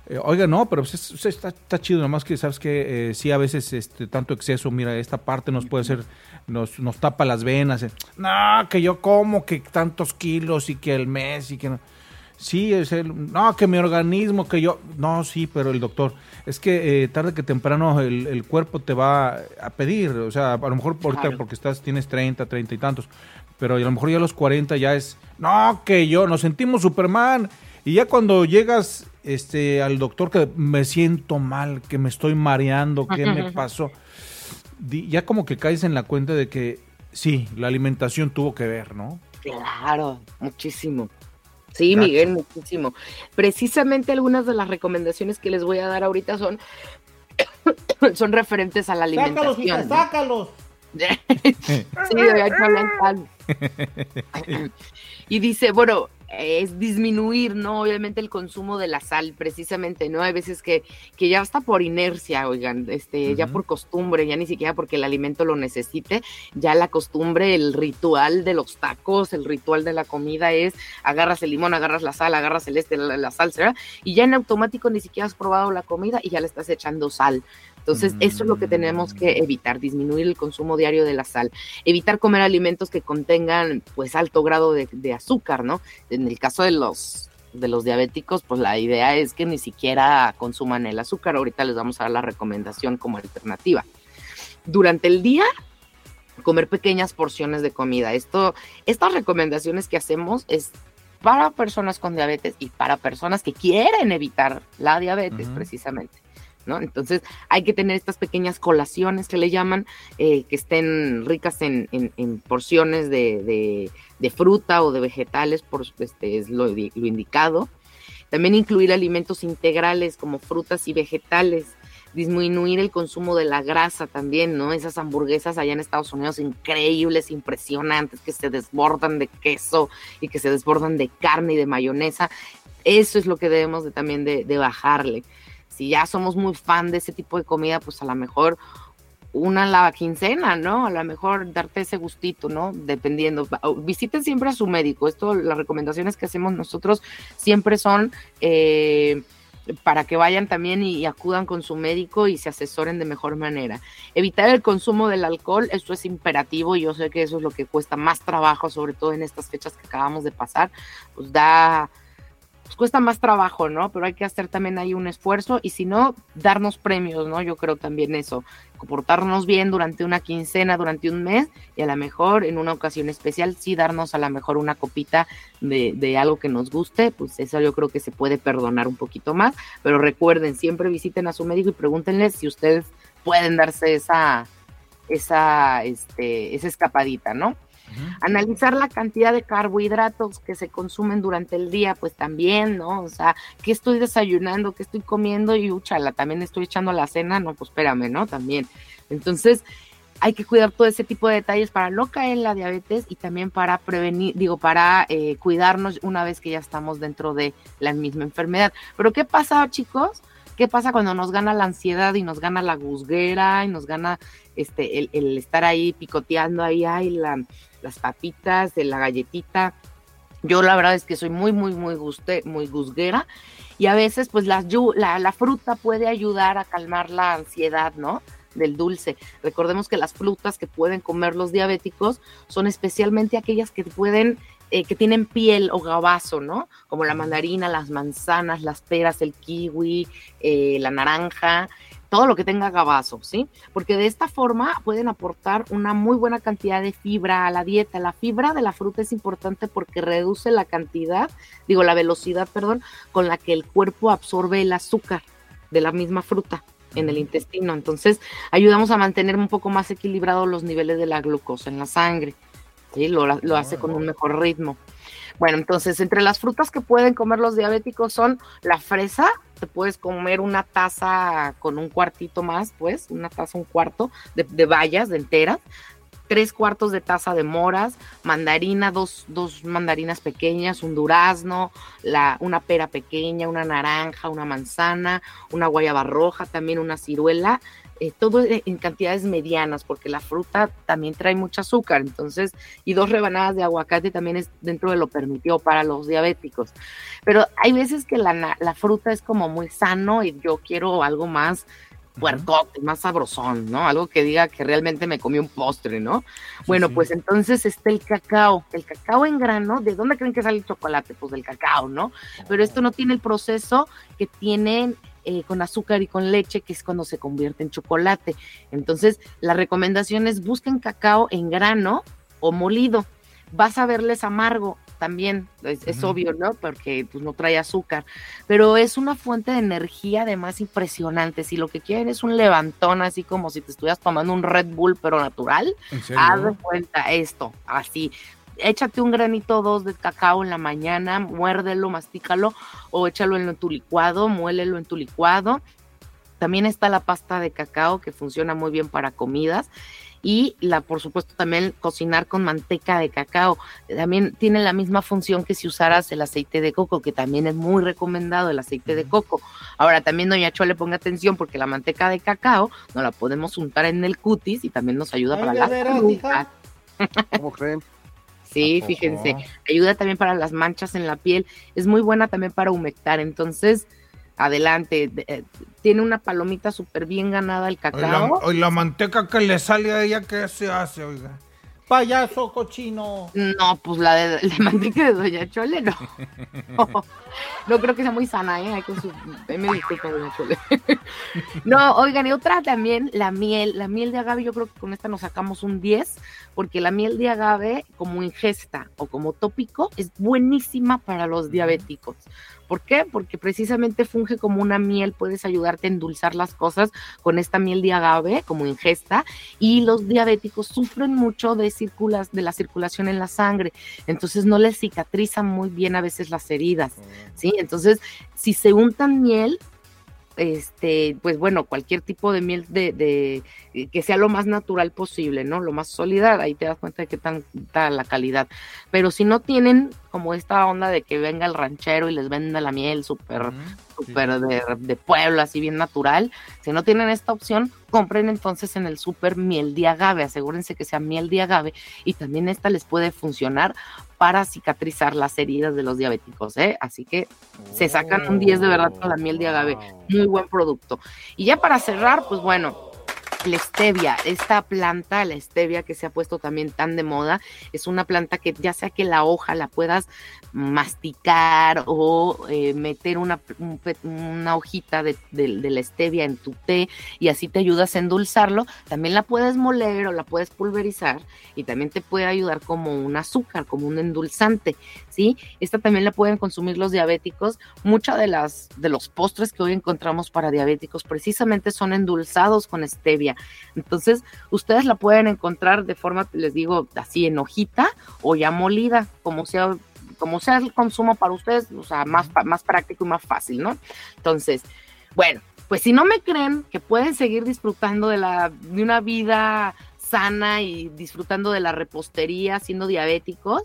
eh, oiga, no, pero pues está, está, chido, nomás que sabes que eh, sí, a veces este, tanto exceso, mira, esta parte nos puede ser nos, nos tapa las venas. Eh. No, que yo como que tantos kilos y que el mes y que no. Sí, es el, no, que mi organismo, que yo, no, sí, pero el doctor, es que eh, tarde que temprano el, cuerpo te va a pedir, o sea, a lo mejor por, porque estás, tienes 30, 30 y tantos, pero a lo mejor ya a los 40 ya es, no, que yo, nos sentimos Superman, y ya cuando llegas este, al doctor que me siento mal, que me estoy mareando, ¿qué me pasó? Ya como que caes en la cuenta de que sí, la alimentación tuvo que ver, ¿no? Claro, muchísimo. Sí, Miguel, muchísimo. Precisamente algunas de las recomendaciones que les voy a dar ahorita son, son referentes a la alimentación. Sácalos, sácalos. sí, y dice, bueno, es disminuir, ¿no? Obviamente el consumo de la sal, precisamente, ¿no? Hay veces que, que ya está por inercia, oigan, este, ya por costumbre, ya ni siquiera porque el alimento lo necesite, ya la costumbre, el ritual de los tacos, el ritual de la comida es agarras el limón, agarras la sal, agarras el este, la, la salsa, y ya en automático ni siquiera has probado la comida y ya le estás echando sal. Entonces, eso es lo que tenemos que evitar, disminuir el consumo diario de la sal, evitar comer alimentos que contengan pues alto grado de, azúcar, ¿no? En el caso de los de los diabéticos, pues la idea es que ni siquiera consuman el azúcar. Ahorita les vamos a dar la recomendación como alternativa. Durante el día, comer pequeñas porciones de comida. Esto, estas recomendaciones que hacemos es para personas con diabetes y para personas que quieren evitar la diabetes, precisamente. Entonces hay que tener estas pequeñas colaciones que le llaman, eh, que estén ricas en, porciones de, fruta o de vegetales, por este es lo, indicado. También incluir alimentos integrales como frutas y vegetales, disminuir el consumo de la grasa también, ¿no? Esas hamburguesas allá en Estados Unidos increíbles, impresionantes, que se desbordan de queso y que se desbordan de carne y de mayonesa. Eso es lo que debemos de, también de bajarle si ya somos muy fan de ese tipo de comida, pues a lo mejor una la quincena, ¿no? A lo mejor darte ese gustito, ¿no? Dependiendo. Visiten siempre a su médico. Esto, las recomendaciones que hacemos nosotros siempre son eh, para que vayan también y, acudan con su médico y se asesoren de mejor manera. Evitar el consumo del alcohol, esto es imperativo. Yo sé que eso es lo que cuesta más trabajo, sobre todo en estas fechas que acabamos de pasar. Pues da pues, cuesta más trabajo, ¿no? Pero hay que hacer también ahí un esfuerzo y si no, darnos premios, ¿no? Yo creo también eso, comportarnos bien durante una quincena, durante un mes y a lo mejor en una ocasión especial sí darnos a lo mejor una copita de, de algo que nos guste, pues eso yo creo que se puede perdonar un poquito más, pero recuerden, siempre visiten a su médico y pregúntenle si ustedes pueden darse esa, esa, este, esa escapadita, ¿no? Analizar la cantidad de carbohidratos que se consumen durante el día, pues también, ¿no? O sea, ¿qué estoy desayunando? ¿Qué estoy comiendo? Y úchala, también estoy echando la cena, no, pues espérame, ¿no? También. Entonces, hay que cuidar todo ese tipo de detalles para no caer en la diabetes y también para prevenir, digo, para eh, cuidarnos una vez que ya estamos dentro de la misma enfermedad. Pero ¿qué pasa, chicos? ¿Qué pasa cuando nos gana la ansiedad y nos gana la guzguera y nos gana este el, estar ahí picoteando ahí, ay, la, las papitas, de la galletita. Yo la verdad es que soy muy, muy, muy, guste, muy guzguera y a veces pues la, la, fruta puede ayudar a calmar la ansiedad, ¿no? del dulce. Recordemos que las frutas que pueden comer los diabéticos son especialmente aquellas que pueden, eh, que tienen piel o gabazo, ¿no? Como la mandarina, las manzanas, las peras, el kiwi, eh, la naranja todo lo que tenga gabazo, ¿sí? Porque de esta forma pueden aportar una muy buena cantidad de fibra a la dieta. La fibra de la fruta es importante porque reduce la cantidad, digo, la velocidad, perdón, con la que el cuerpo absorbe el azúcar de la misma fruta en el intestino. Entonces, ayudamos a mantener un poco más equilibrados los niveles de la glucosa en la sangre. ¿Sí? Lo, lo hace con un mejor ritmo. Bueno, entonces, entre las frutas que pueden comer los diabéticos son la fresa, te puedes comer una taza con un cuartito más, pues, una taza, un cuarto de, de bayas, de enteras, tres cuartos de taza de moras, mandarina, dos, dos mandarinas pequeñas, un durazno, la, una pera pequeña, una naranja, una manzana, una guayaba roja, también una ciruela, eh, todo en cantidades medianas, porque la fruta también trae mucho azúcar, entonces, y dos rebanadas de aguacate también es dentro de lo permitido para los diabéticos. Pero hay veces que la, fruta es como muy sano y yo quiero algo más puercote, más sabrosón, ¿no? Algo que diga que realmente me comí un postre, ¿no? bueno, pues entonces está el cacao. El cacao en grano, ¿de dónde creen que sale el chocolate? Pues del cacao, ¿no? Pero esto no tiene el proceso que tienen eh, con azúcar y con leche, que es cuando se convierte en chocolate. Entonces, la recomendación es busquen cacao en grano o molido. Vas a verles amargo también, es, obvio, ¿no? Porque pues, no trae azúcar, pero es una fuente de energía además impresionante. Si lo que quieren es un levantón, así como si te estuvieras tomando un Red Bull, pero natural, haz de cuenta esto, así échate un granito o dos de cacao en la mañana, muérdelo, mastícalo o échalo en tu licuado, muélelo en tu licuado. También está la pasta de cacao que funciona muy bien para comidas y la, por supuesto, también cocinar con manteca de cacao. También tiene la misma función que si usaras el aceite de coco, que también es muy recomendado el aceite de coco. Ahora, también doña Chole, ponga atención porque la manteca de cacao no la podemos untar en el cutis y también nos ayuda para la ¿Cómo creen? Sí, fíjense, ayuda también para las manchas en la piel, es muy buena también para humectar, entonces adelante, eh, tiene una palomita súper bien ganada el cacao. Y la, manteca que le sale a ella, ¿qué se hace, oiga? Payaso cochino. No, pues la de la manteca de Doña Chole, no. no. creo que sea muy sana, ¿eh? Con su... Me disculpa, Doña Chole. no, oigan, y otra también, la miel. La miel de agave, yo creo que con esta nos sacamos un 10, porque la miel de agave, como ingesta o como tópico, es buenísima para los diabéticos. ¿Por qué? Porque precisamente funge como una miel, puedes ayudarte a endulzar las cosas con esta miel de agave como ingesta y los diabéticos sufren mucho de, circulas, de la circulación en la sangre, entonces no les cicatrizan muy bien a veces las heridas, ¿sí? Entonces, si se untan miel, este, pues bueno, cualquier tipo de miel de, de, eh, que sea lo más natural posible, ¿no? Lo más sólida, ahí te das cuenta de qué tan la calidad. Pero si no tienen como esta onda de que venga el ranchero y les venda la miel súper, súper de, de, pueblo, así bien natural, si no tienen esta opción, compren entonces en el súper miel de agave, asegúrense que sea miel de agave y también esta les puede funcionar para cicatrizar las heridas de los diabéticos, ¿eh? Así que se sacan un 10 de verdad con la miel de agave, muy buen producto. Y ya para cerrar, pues bueno, la stevia, esta planta, la stevia que se ha puesto también tan de moda, es una planta que ya sea que la hoja la puedas masticar o eh, meter una, una hojita de, la stevia en tu té y así te ayudas a endulzarlo, también la puedes moler o la puedes pulverizar y también te puede ayudar como un azúcar, como un endulzante, ¿sí? Esta también la pueden consumir los diabéticos. Muchas de las de los postres que hoy encontramos para diabéticos precisamente son endulzados con stevia entonces, ustedes la pueden encontrar de forma, les digo, así en hojita o ya molida, como sea como sea el consumo para ustedes, o sea, más, más práctico y más fácil, ¿no? Entonces, bueno, pues si no me creen que pueden seguir disfrutando de, la, de una vida sana y disfrutando de la repostería, siendo diabéticos,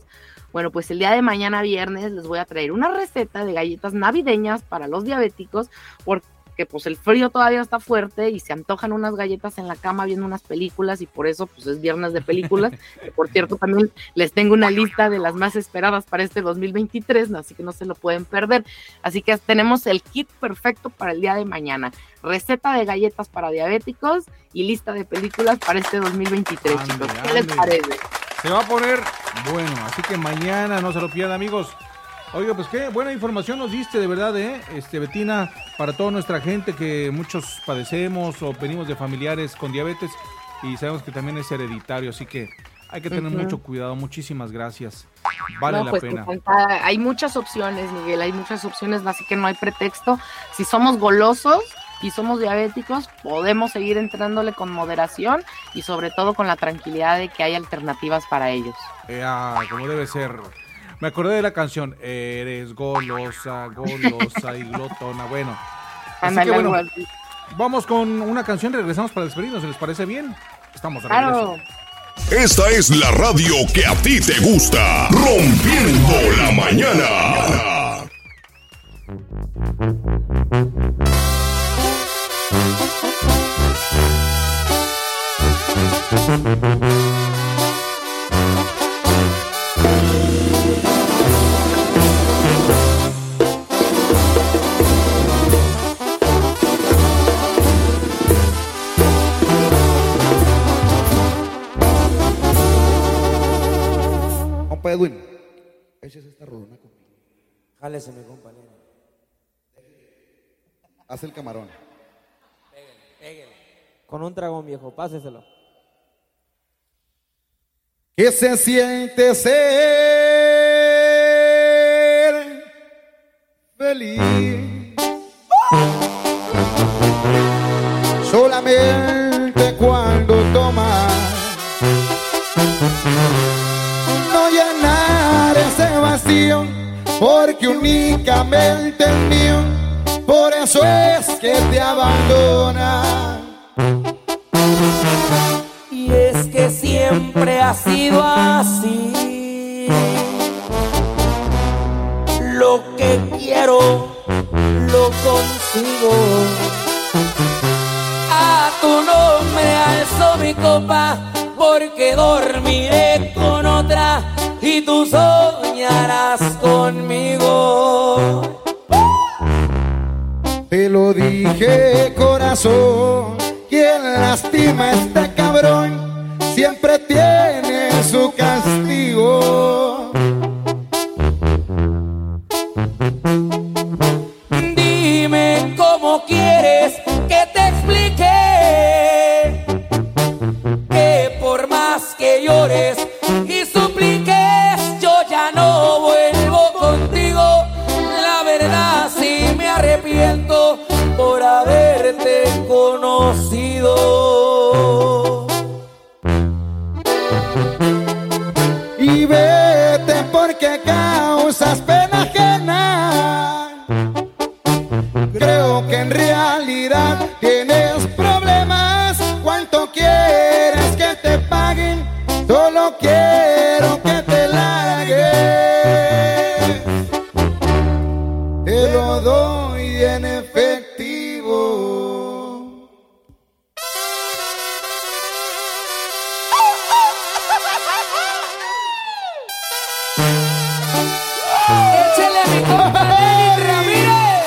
bueno, pues el día de mañana viernes les voy a traer una receta de galletas navideñas para los diabéticos, porque que pues el frío todavía está fuerte y se antojan unas galletas en la cama viendo unas películas y por eso pues es viernes de películas. por cierto, también les tengo una lista de las más esperadas para este 2023, así que no se lo pueden perder. Así que tenemos el kit perfecto para el día de mañana. Receta de galletas para diabéticos y lista de películas para este 2023, chicos. ¿Qué les parece? Se va a poner bueno, así que mañana no se lo pierdan, amigos. Oiga, pues qué buena información nos diste, de verdad, ¿eh? Este, Betina, para toda nuestra gente que muchos padecemos o venimos de familiares con diabetes y sabemos que también es hereditario, así que hay que tener mucho cuidado. Muchísimas gracias. Vale la pues, pena. hay muchas opciones, Miguel, hay muchas opciones, así que no hay pretexto. Si somos golosos y somos diabéticos, podemos seguir entrándole con moderación y sobre todo con la tranquilidad de que hay alternativas para ellos. Ah, como debe ser. Me acordé de la canción, eres golosa, golosa y glotona. Bueno, así que bueno, vamos con una canción, regresamos para despedirnos, ¿se les parece bien? Estamos de regreso. Esta es la radio que a ti te gusta, rompiendo la mañana. Edwin, échese esta rodona conmigo. Jálese, mi compañero. Haz el camarón. Pégale, pégale. Con un dragón viejo, páseselo. ¿Qué se siente ser feliz? Solamente cuando tomas porque únicamente el mío, por eso es que te abandona. Y es que siempre ha sido así. Lo que quiero, lo consigo. A tu nombre alzo mi copa, porque dormiré con otra y tú soñarás conmigo. Te lo dije, corazón. Quien lastima a este cabrón siempre tiene su castigo. Y supliques, yo ya no vuelvo contigo. La verdad sí me arrepiento por haberte conocido. Y vete porque causas doy en efectivo. Échale mi compa Ramírez.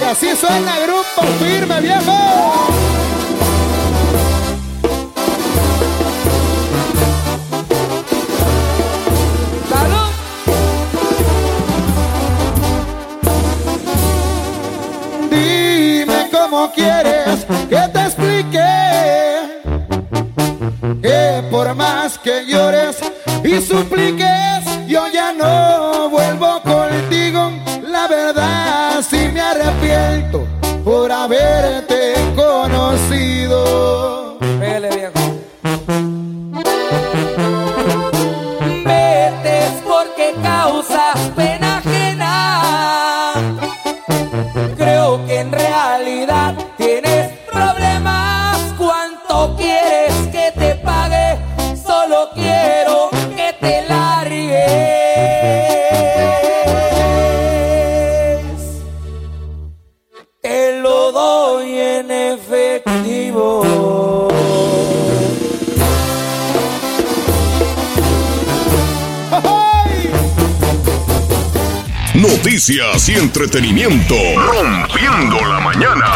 Y así suena grupo firme, viejo. Quieres que te explique que por más que llores y supliques, yo ya no vuelvo contigo. La verdad, sí me arrepiento por haberte Noticias y entretenimiento. Rompiendo la mañana.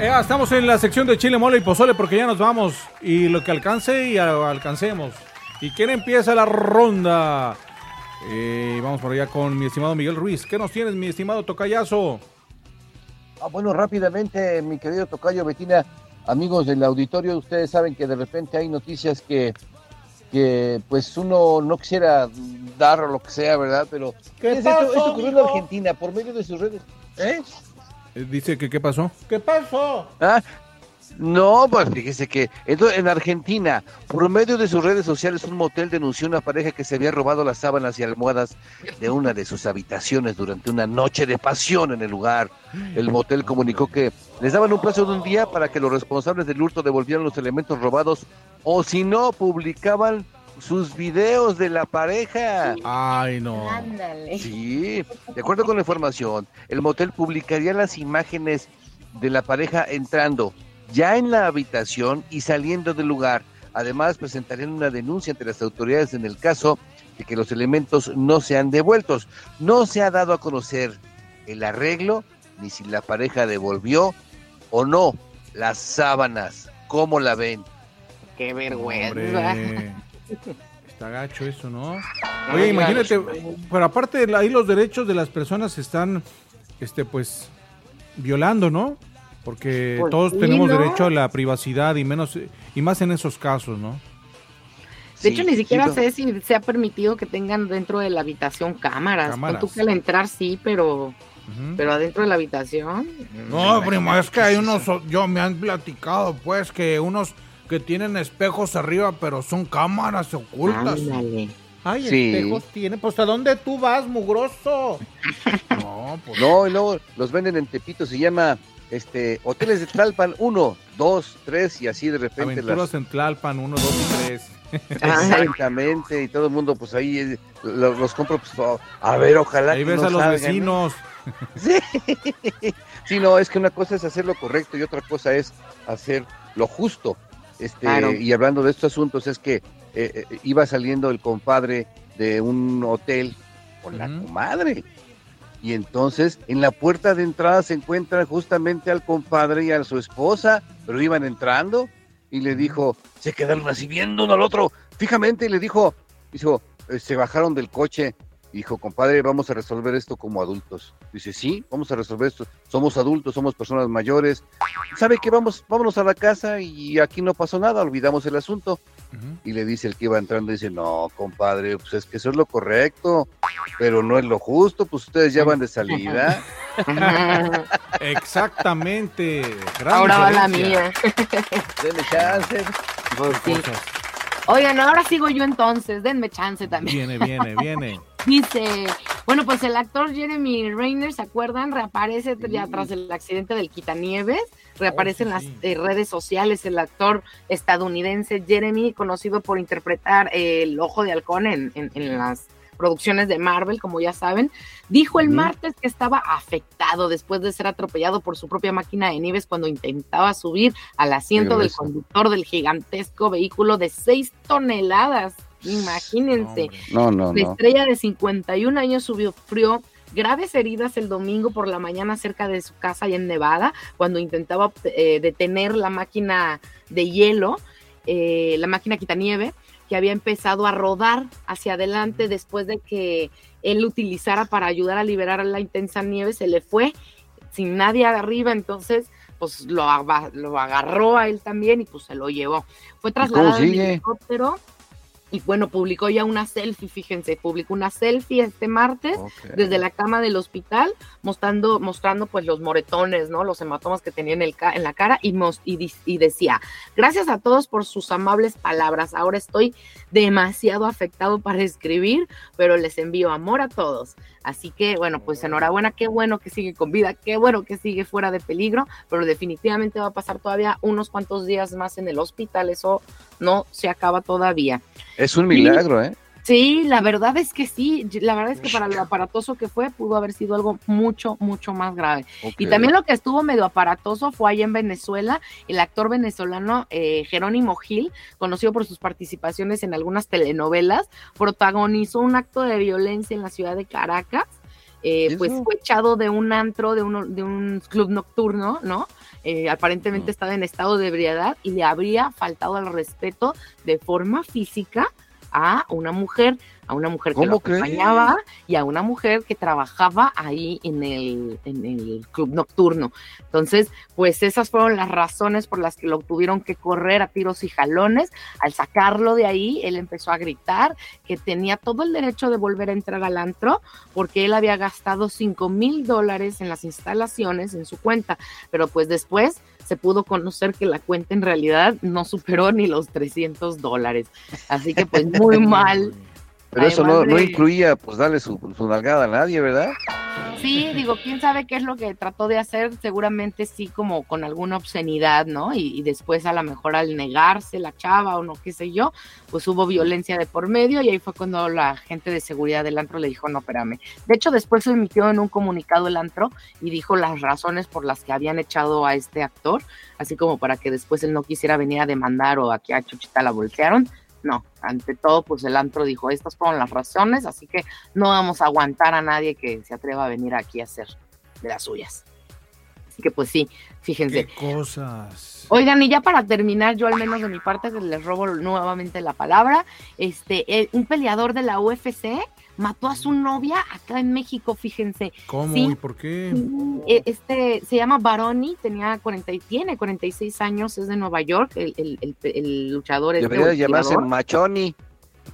Eh, estamos en la sección de chile, mole y pozole porque ya nos vamos. Y lo que alcance y alcancemos. ¿Y quién empieza la ronda? Eh, vamos por allá con mi estimado Miguel Ruiz. ¿Qué nos tienes, mi estimado Tocayazo? Ah, bueno, rápidamente, mi querido Tocayo Betina, amigos del auditorio, ustedes saben que de repente hay noticias que, que pues uno no quisiera dar o lo que sea, ¿verdad? Pero ¿Qué esto, pasó, esto ocurrió en? Argentina por medio de sus redes. ¿Eh? Eh, dice que qué pasó. ¿Qué pasó? Ah, no, pues fíjese que entonces, en Argentina, por medio de sus redes sociales, un motel denunció a una pareja que se había robado las sábanas y almohadas de una de sus habitaciones durante una noche de pasión en el lugar. El motel comunicó que les daban un plazo de un día para que los responsables del hurto devolvieran los elementos robados o si no, publicaban sus videos de la pareja. Ay, no. Ándale. Sí, de acuerdo con la información, el motel publicaría las imágenes de la pareja entrando ya en la habitación y saliendo del lugar. Además, presentarían una denuncia ante las autoridades en el caso de que los elementos no sean devueltos. No se ha dado a conocer el arreglo, ni si la pareja devolvió o no las sábanas. ¿Cómo la ven? Qué vergüenza. Hombre. Está gacho eso, ¿no? Oye, imagínate, pero aparte ahí los derechos de las personas se están, este, pues, violando, ¿no? Porque Pues todos sí, tenemos ¿no? derecho a la privacidad y menos y más en esos casos, ¿no? De Sí, hecho, ni siquiera sé si se ha permitido que tengan dentro de la habitación cámaras. Cámaras. Tú que al entrar sí, pero, pero adentro de la habitación. No, primo, es que hay unos, yo me han platicado, pues, que unos que tienen espejos arriba, pero son cámaras ocultas. Ándale. Ay, Sí. espejos tiene, pues, ¿a dónde tú vas, mugroso? No, pues, No, y luego los venden en Tepito, se llama este, hoteles de Tlalpan, uno, dos, tres, y así de repente Aventuras las... en Tlalpan, uno, dos y tres. Exactamente, y todo el mundo pues ahí eh, lo- los, compro, pues, oh, a ver, ojalá Ahí que ves no a los salgan, vecinos. Sí. Sí, no, es que una cosa es hacer lo correcto y otra cosa es hacer lo justo. Este, Claro. Y hablando de estos asuntos, es que eh, eh, iba saliendo el compadre de un hotel con la comadre. Y entonces en la puerta de entrada se encuentran justamente al compadre y a su esposa, pero iban entrando y le dijo, se quedaron así viendo uno al otro fijamente y le dijo, dijo, eh, se bajaron del coche dijo, compadre, vamos a resolver esto como adultos. Dice, sí, vamos a resolver esto. Somos adultos, somos personas mayores. ¿Sabe qué? Vamos, vámonos a la casa y aquí no pasó nada, olvidamos el asunto. Y le dice el que iba entrando, dice, no, compadre, pues es que eso es lo correcto, pero no es lo justo, pues ustedes ya van de salida. Exactamente. Gran Ahora va la mía. Denle chance. Pues sí. Oigan, ahora sigo yo entonces, denme chance también. Viene, viene, viene. Dice, bueno, pues el actor Jeremy Rayner, ¿se acuerdan? Reaparece ya tras el accidente del Quitanieves, reaparece Oh, sí, en las sí. eh, redes sociales el actor estadounidense Jeremy, conocido por interpretar eh, el ojo de halcón en, en- en las producciones de Marvel, como ya saben, dijo el martes que estaba afectado después de ser atropellado por su propia máquina de nieves cuando intentaba subir al asiento del conductor del gigantesco vehículo de 6 toneladas. Imagínense. Hombre. No, no, La no. estrella de 51 años sufrió graves heridas el domingo por la mañana cerca de su casa allá en Nevada, cuando intentaba eh, detener la máquina de hielo, eh, la máquina quitanieve, que había empezado a rodar hacia adelante después de que él utilizara para ayudar a liberar la intensa nieve, se le fue sin nadie arriba, entonces pues lo, lo agarró a él también y pues se lo llevó. Fue trasladado en helicóptero y bueno, publicó ya una selfie, fíjense, publicó una selfie este martes desde la cama del hospital, mostrando, mostrando pues los moretones, ¿no? Los hematomas que tenía en, el ca- en la cara y, mos- y, y decía, gracias a todos por sus amables palabras, ahora estoy demasiado afectado para escribir, pero les envío amor a todos. Así que bueno, pues enhorabuena, qué bueno que sigue con vida, qué bueno que sigue fuera de peligro, pero definitivamente va a pasar todavía unos cuantos días más en el hospital, eso no se acaba todavía. Es un milagro, ¿eh? Sí, la verdad es que sí, la verdad es que para lo aparatoso que fue, pudo haber sido algo mucho, mucho más grave. Y también lo que estuvo medio aparatoso fue allá en Venezuela, el actor venezolano eh, Jerónimo Gil, conocido por sus participaciones en algunas telenovelas, protagonizó un acto de violencia en la ciudad de Caracas. eh, ¿Y pues fue echado de un antro, de un, de un club nocturno, ¿no? Eh, aparentemente Mm. estaba en estado de ebriedad y le habría faltado al respeto de forma física a una mujer, a una mujer que lo acompañaba y a una mujer que trabajaba ahí en el, en el club nocturno. Entonces, pues esas fueron las razones por las que lo tuvieron que correr a tiros y jalones. Al sacarlo de ahí, él empezó a gritar que tenía todo el derecho de volver a entrar al antro porque él había gastado 5 mil dólares en las instalaciones en su cuenta, pero pues después se pudo conocer que la cuenta en realidad no superó ni los 300 dólares. Así que pues muy mal. Pero eso no, no incluía, pues, darle su, su nalgada a nadie, ¿verdad? Sí, digo, quién sabe qué es lo que trató de hacer, seguramente sí como con alguna obscenidad, ¿no? Y, y después a lo mejor al negarse la chava o no qué sé yo, pues hubo violencia de por medio y ahí fue cuando la gente de seguridad del antro le dijo, no, espérame. De hecho, después se emitió en un comunicado el antro y dijo las razones por las que habían echado a este actor, así como para que después él no quisiera venir a demandar o aquí a Chuchita la voltearon. No, ante todo, pues el antro dijo, estas fueron las razones, así que no vamos a aguantar a nadie que se atreva a venir aquí a hacer de las suyas. Así que pues sí, fíjense. Qué cosas. Oigan, y ya para terminar, yo al menos de mi parte, les robo nuevamente la palabra, este, eh, un peleador de la UFC mató a su novia acá en México, fíjense. ¿Cómo Sí. y por qué? Eh, Este se llama Baroni, tenía 40, y tiene 46 años, es de Nueva York, el, el, el- el luchador. Debería llamarse. Machoni.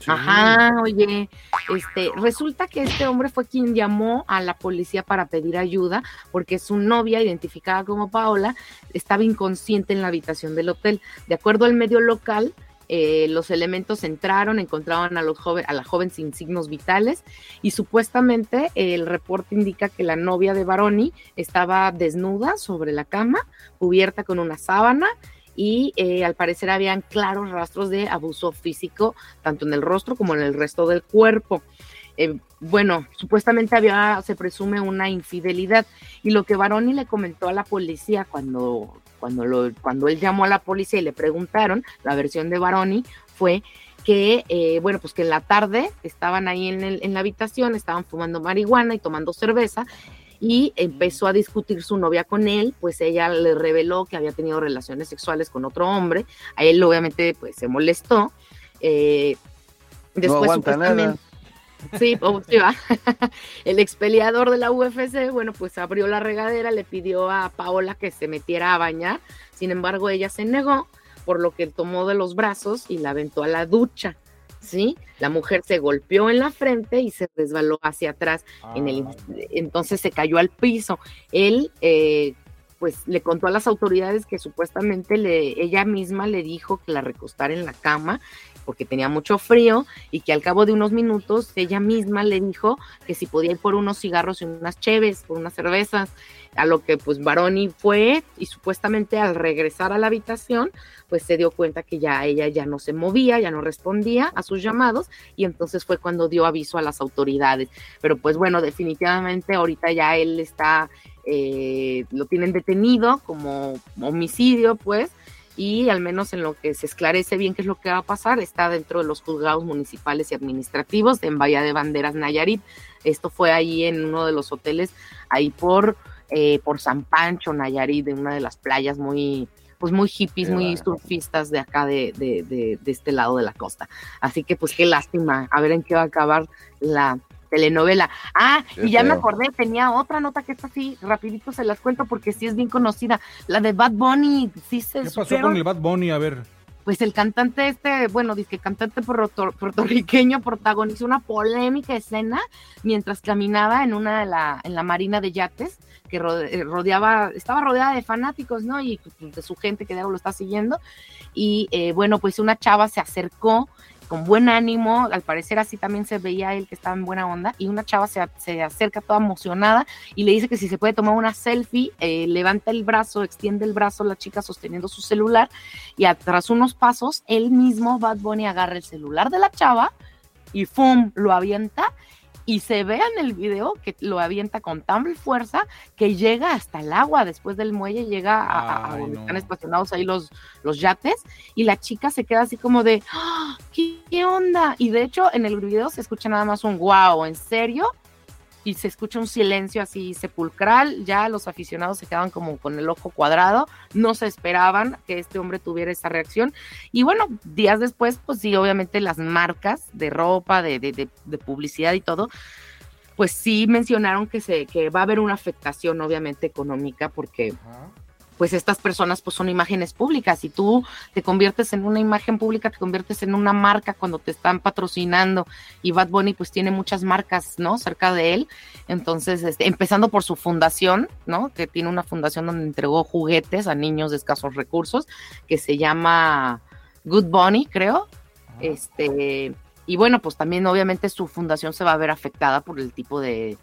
Sí. Ajá, oye, este, resulta que este hombre fue quien llamó a la policía para pedir ayuda porque su novia, identificada como Paola, estaba inconsciente en la habitación del hotel. De acuerdo al medio local, eh, los elementos entraron, encontraban a, los joven, a la joven sin signos vitales y supuestamente el reporte indica que la novia de Baroni estaba desnuda sobre la cama, cubierta con una sábana y eh, al parecer habían claros rastros de abuso físico, tanto en el rostro como en el resto del cuerpo. Eh, bueno, supuestamente había, se presume una infidelidad y lo que Baroni le comentó a la policía cuando cuando, lo, cuando él llamó a la policía y le preguntaron, la versión de Baroni fue que, eh, bueno, pues que en la tarde estaban ahí en, el, en la habitación, estaban fumando marihuana y tomando cerveza y empezó a discutir su novia con él, pues ella le reveló que había tenido relaciones sexuales con otro hombre, a él obviamente pues se molestó. Eh, después no aguanta nada. Sí, el expeliador de la UFC, bueno, pues abrió la regadera, le pidió a Paola que se metiera a bañar, sin embargo ella se negó, por lo que tomó de los brazos y la aventó a la ducha. ¿Sí? La mujer se golpeó en la frente y se resbaló hacia atrás. En el, entonces se cayó al piso. Él, eh, pues, le contó a las autoridades que supuestamente le, ella misma le dijo que la recostara en la cama porque tenía mucho frío y que al cabo de unos minutos ella misma le dijo que si podía ir por unos cigarros y unas cheves, por unas cervezas, a lo que pues Baroni fue y supuestamente al regresar a la habitación pues se dio cuenta que ya ella ya no se movía, ya no respondía a sus llamados y entonces fue cuando dio aviso a las autoridades. Pero pues bueno, definitivamente ahorita ya él está, eh, lo tienen detenido como homicidio pues y al menos en lo que se esclarece bien qué es lo que va a pasar, está dentro de los juzgados municipales y administrativos en Bahía de Banderas, Nayarit. Esto fue ahí en uno de los hoteles, ahí por, eh, por San Pancho, Nayarit, de una de las playas muy, pues muy hippies, muy surfistas de acá de, de, de, de, este lado de la costa. Así que pues qué lástima, a ver en qué va a acabar la, telenovela. Ah, y ya me acordé, tenía otra nota que está así, rapidito se las cuento porque sí es bien conocida, la de Bad Bunny, sí se ¿Qué pasó con el Bad Bunny? A ver. Pues el cantante este, bueno, dice que cantante puertorriqueño protagonizó una polémica escena mientras caminaba en una de la, en la marina de yates que eh, rodeaba, estaba rodeada de fanáticos, ¿no? Y pues, de su gente que ya lo está siguiendo. Y eh, bueno, pues una chava se acercó con buen ánimo, al parecer así también se veía él que estaba en buena onda, y una chava se, se acerca toda emocionada y le dice que si se puede tomar una selfie, eh, levanta el brazo, extiende el brazo la chica sosteniendo su celular, y tras unos pasos, él mismo, Bad Bunny, agarra el celular de la chava y ¡fum! lo avienta y se ve en el video que lo avienta con tal fuerza que llega hasta el agua después del muelle, llega a, donde están estacionados ahí los, los yates y la chica se queda así como de, ¡Ah! ¿qué, ¿qué, onda? Y de hecho en el video se escucha nada más un wow, ¿en serio? Y se escucha un silencio así sepulcral, ya los aficionados se quedaban como con el ojo cuadrado, no se esperaban que este hombre tuviera esa reacción. Y bueno, días después, pues sí, obviamente las marcas de ropa, de, de, de publicidad y todo, pues sí mencionaron que, se, que va a haber una afectación obviamente económica porque... pues estas personas pues son imágenes públicas y tú te conviertes en una imagen pública, te conviertes en una marca cuando te están patrocinando y Bad Bunny pues tiene muchas marcas, ¿no? Cerca de él. Entonces, este, empezando por su fundación, ¿no? Que tiene una fundación donde entregó juguetes a niños de escasos recursos, que se llama Good Bunny, creo. Este, y bueno, pues también obviamente su fundación se va a ver afectada por el tipo de,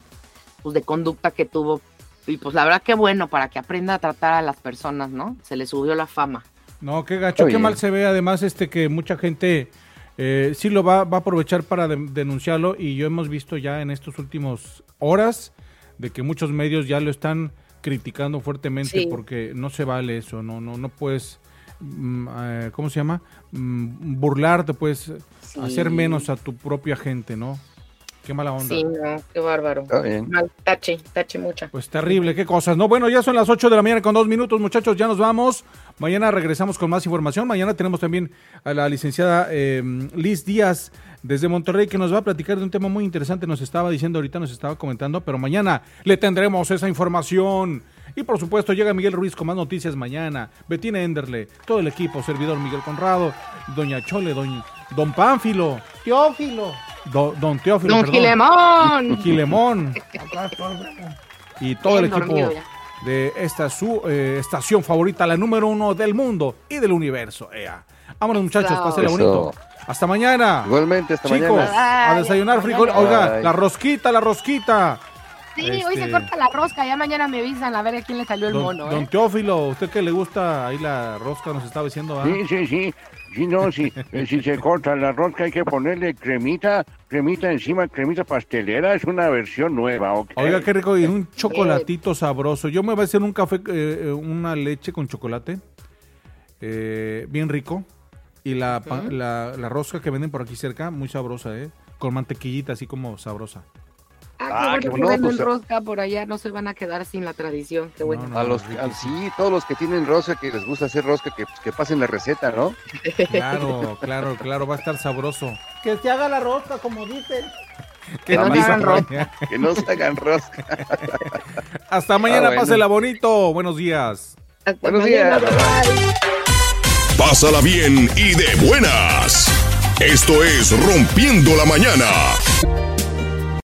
pues, de conducta que tuvo y pues la verdad que bueno para que aprenda a tratar a las personas, ¿no? Se le subió la fama. No, qué gacho, qué mal se ve además este que mucha gente eh, sí lo va, va, a aprovechar para de, denunciarlo y yo hemos visto ya en estos últimos horas de que muchos medios ya lo están criticando fuertemente sí. porque no se vale eso, no, no, no puedes, mm, eh, ¿cómo se llama? Mm, burlarte, puedes sí. hacer menos a tu propia gente, ¿no? Qué mala onda. Sí, no, qué bárbaro. Mal, tache, tache mucha. Pues terrible, qué cosas. No, bueno, ya son las 8 de la mañana con dos minutos, muchachos, ya nos vamos. Mañana regresamos con más información. Mañana tenemos también a la licenciada eh, Liz Díaz desde Monterrey que nos va a platicar de un tema muy interesante. Nos estaba diciendo ahorita, nos estaba comentando, pero mañana le tendremos esa información. Y por supuesto llega Miguel Ruiz con más noticias mañana. Betina Enderle, todo el equipo, servidor Miguel Conrado, Doña Chole, Don, Don Pánfilo. Teófilo. Do, don Teófilo. Don Gilemón. Gilemón. y todo el equipo de esta su eh, estación favorita, la número uno del mundo y del universo. Ea. Vámonos, muchachos, Eso. bonito. Hasta mañana. Igualmente, hasta Chicos, mañana. a desayunar frijol. Oiga, la rosquita, la rosquita. Sí, hoy Este- se corta la rosca, ya mañana me avisan a ver a quién le salió el Don, mono, don ¿eh? Teófilo, ¿usted que le gusta ahí la rosca? Nos estaba diciendo, ¿ah? Sí, sí, sí. Sí, no, sí. eh, si se corta la rosca hay que ponerle cremita, cremita encima, cremita pastelera. Es una versión nueva, ¿ok? Oiga, qué rico, y un chocolatito sabroso. Yo me voy a hacer un café, eh, eh, una leche con chocolate, eh, bien rico. Y la, pa- la, la rosca que venden por aquí cerca, muy sabrosa, ¿eh? Con mantequillita, así como sabrosa. Ah, Ah, qué qué bueno que pues, rosca por allá, no se van a quedar sin la tradición, qué bueno. No, no, A los, sí, todos los que tienen rosca, que les gusta hacer rosca, que, pues, que pasen la receta, ¿no? Claro, claro, claro, va a estar sabroso. Que se haga la rosca, como dicen. ¿Qué no se hagan rosca. Que no se hagan rosca. Hasta mañana, Ah, bueno. pásela bonito. Buenos días. Hasta Buenos mañana, días. bye. Pásala bien y de buenas. Esto es Rompiendo la Mañana.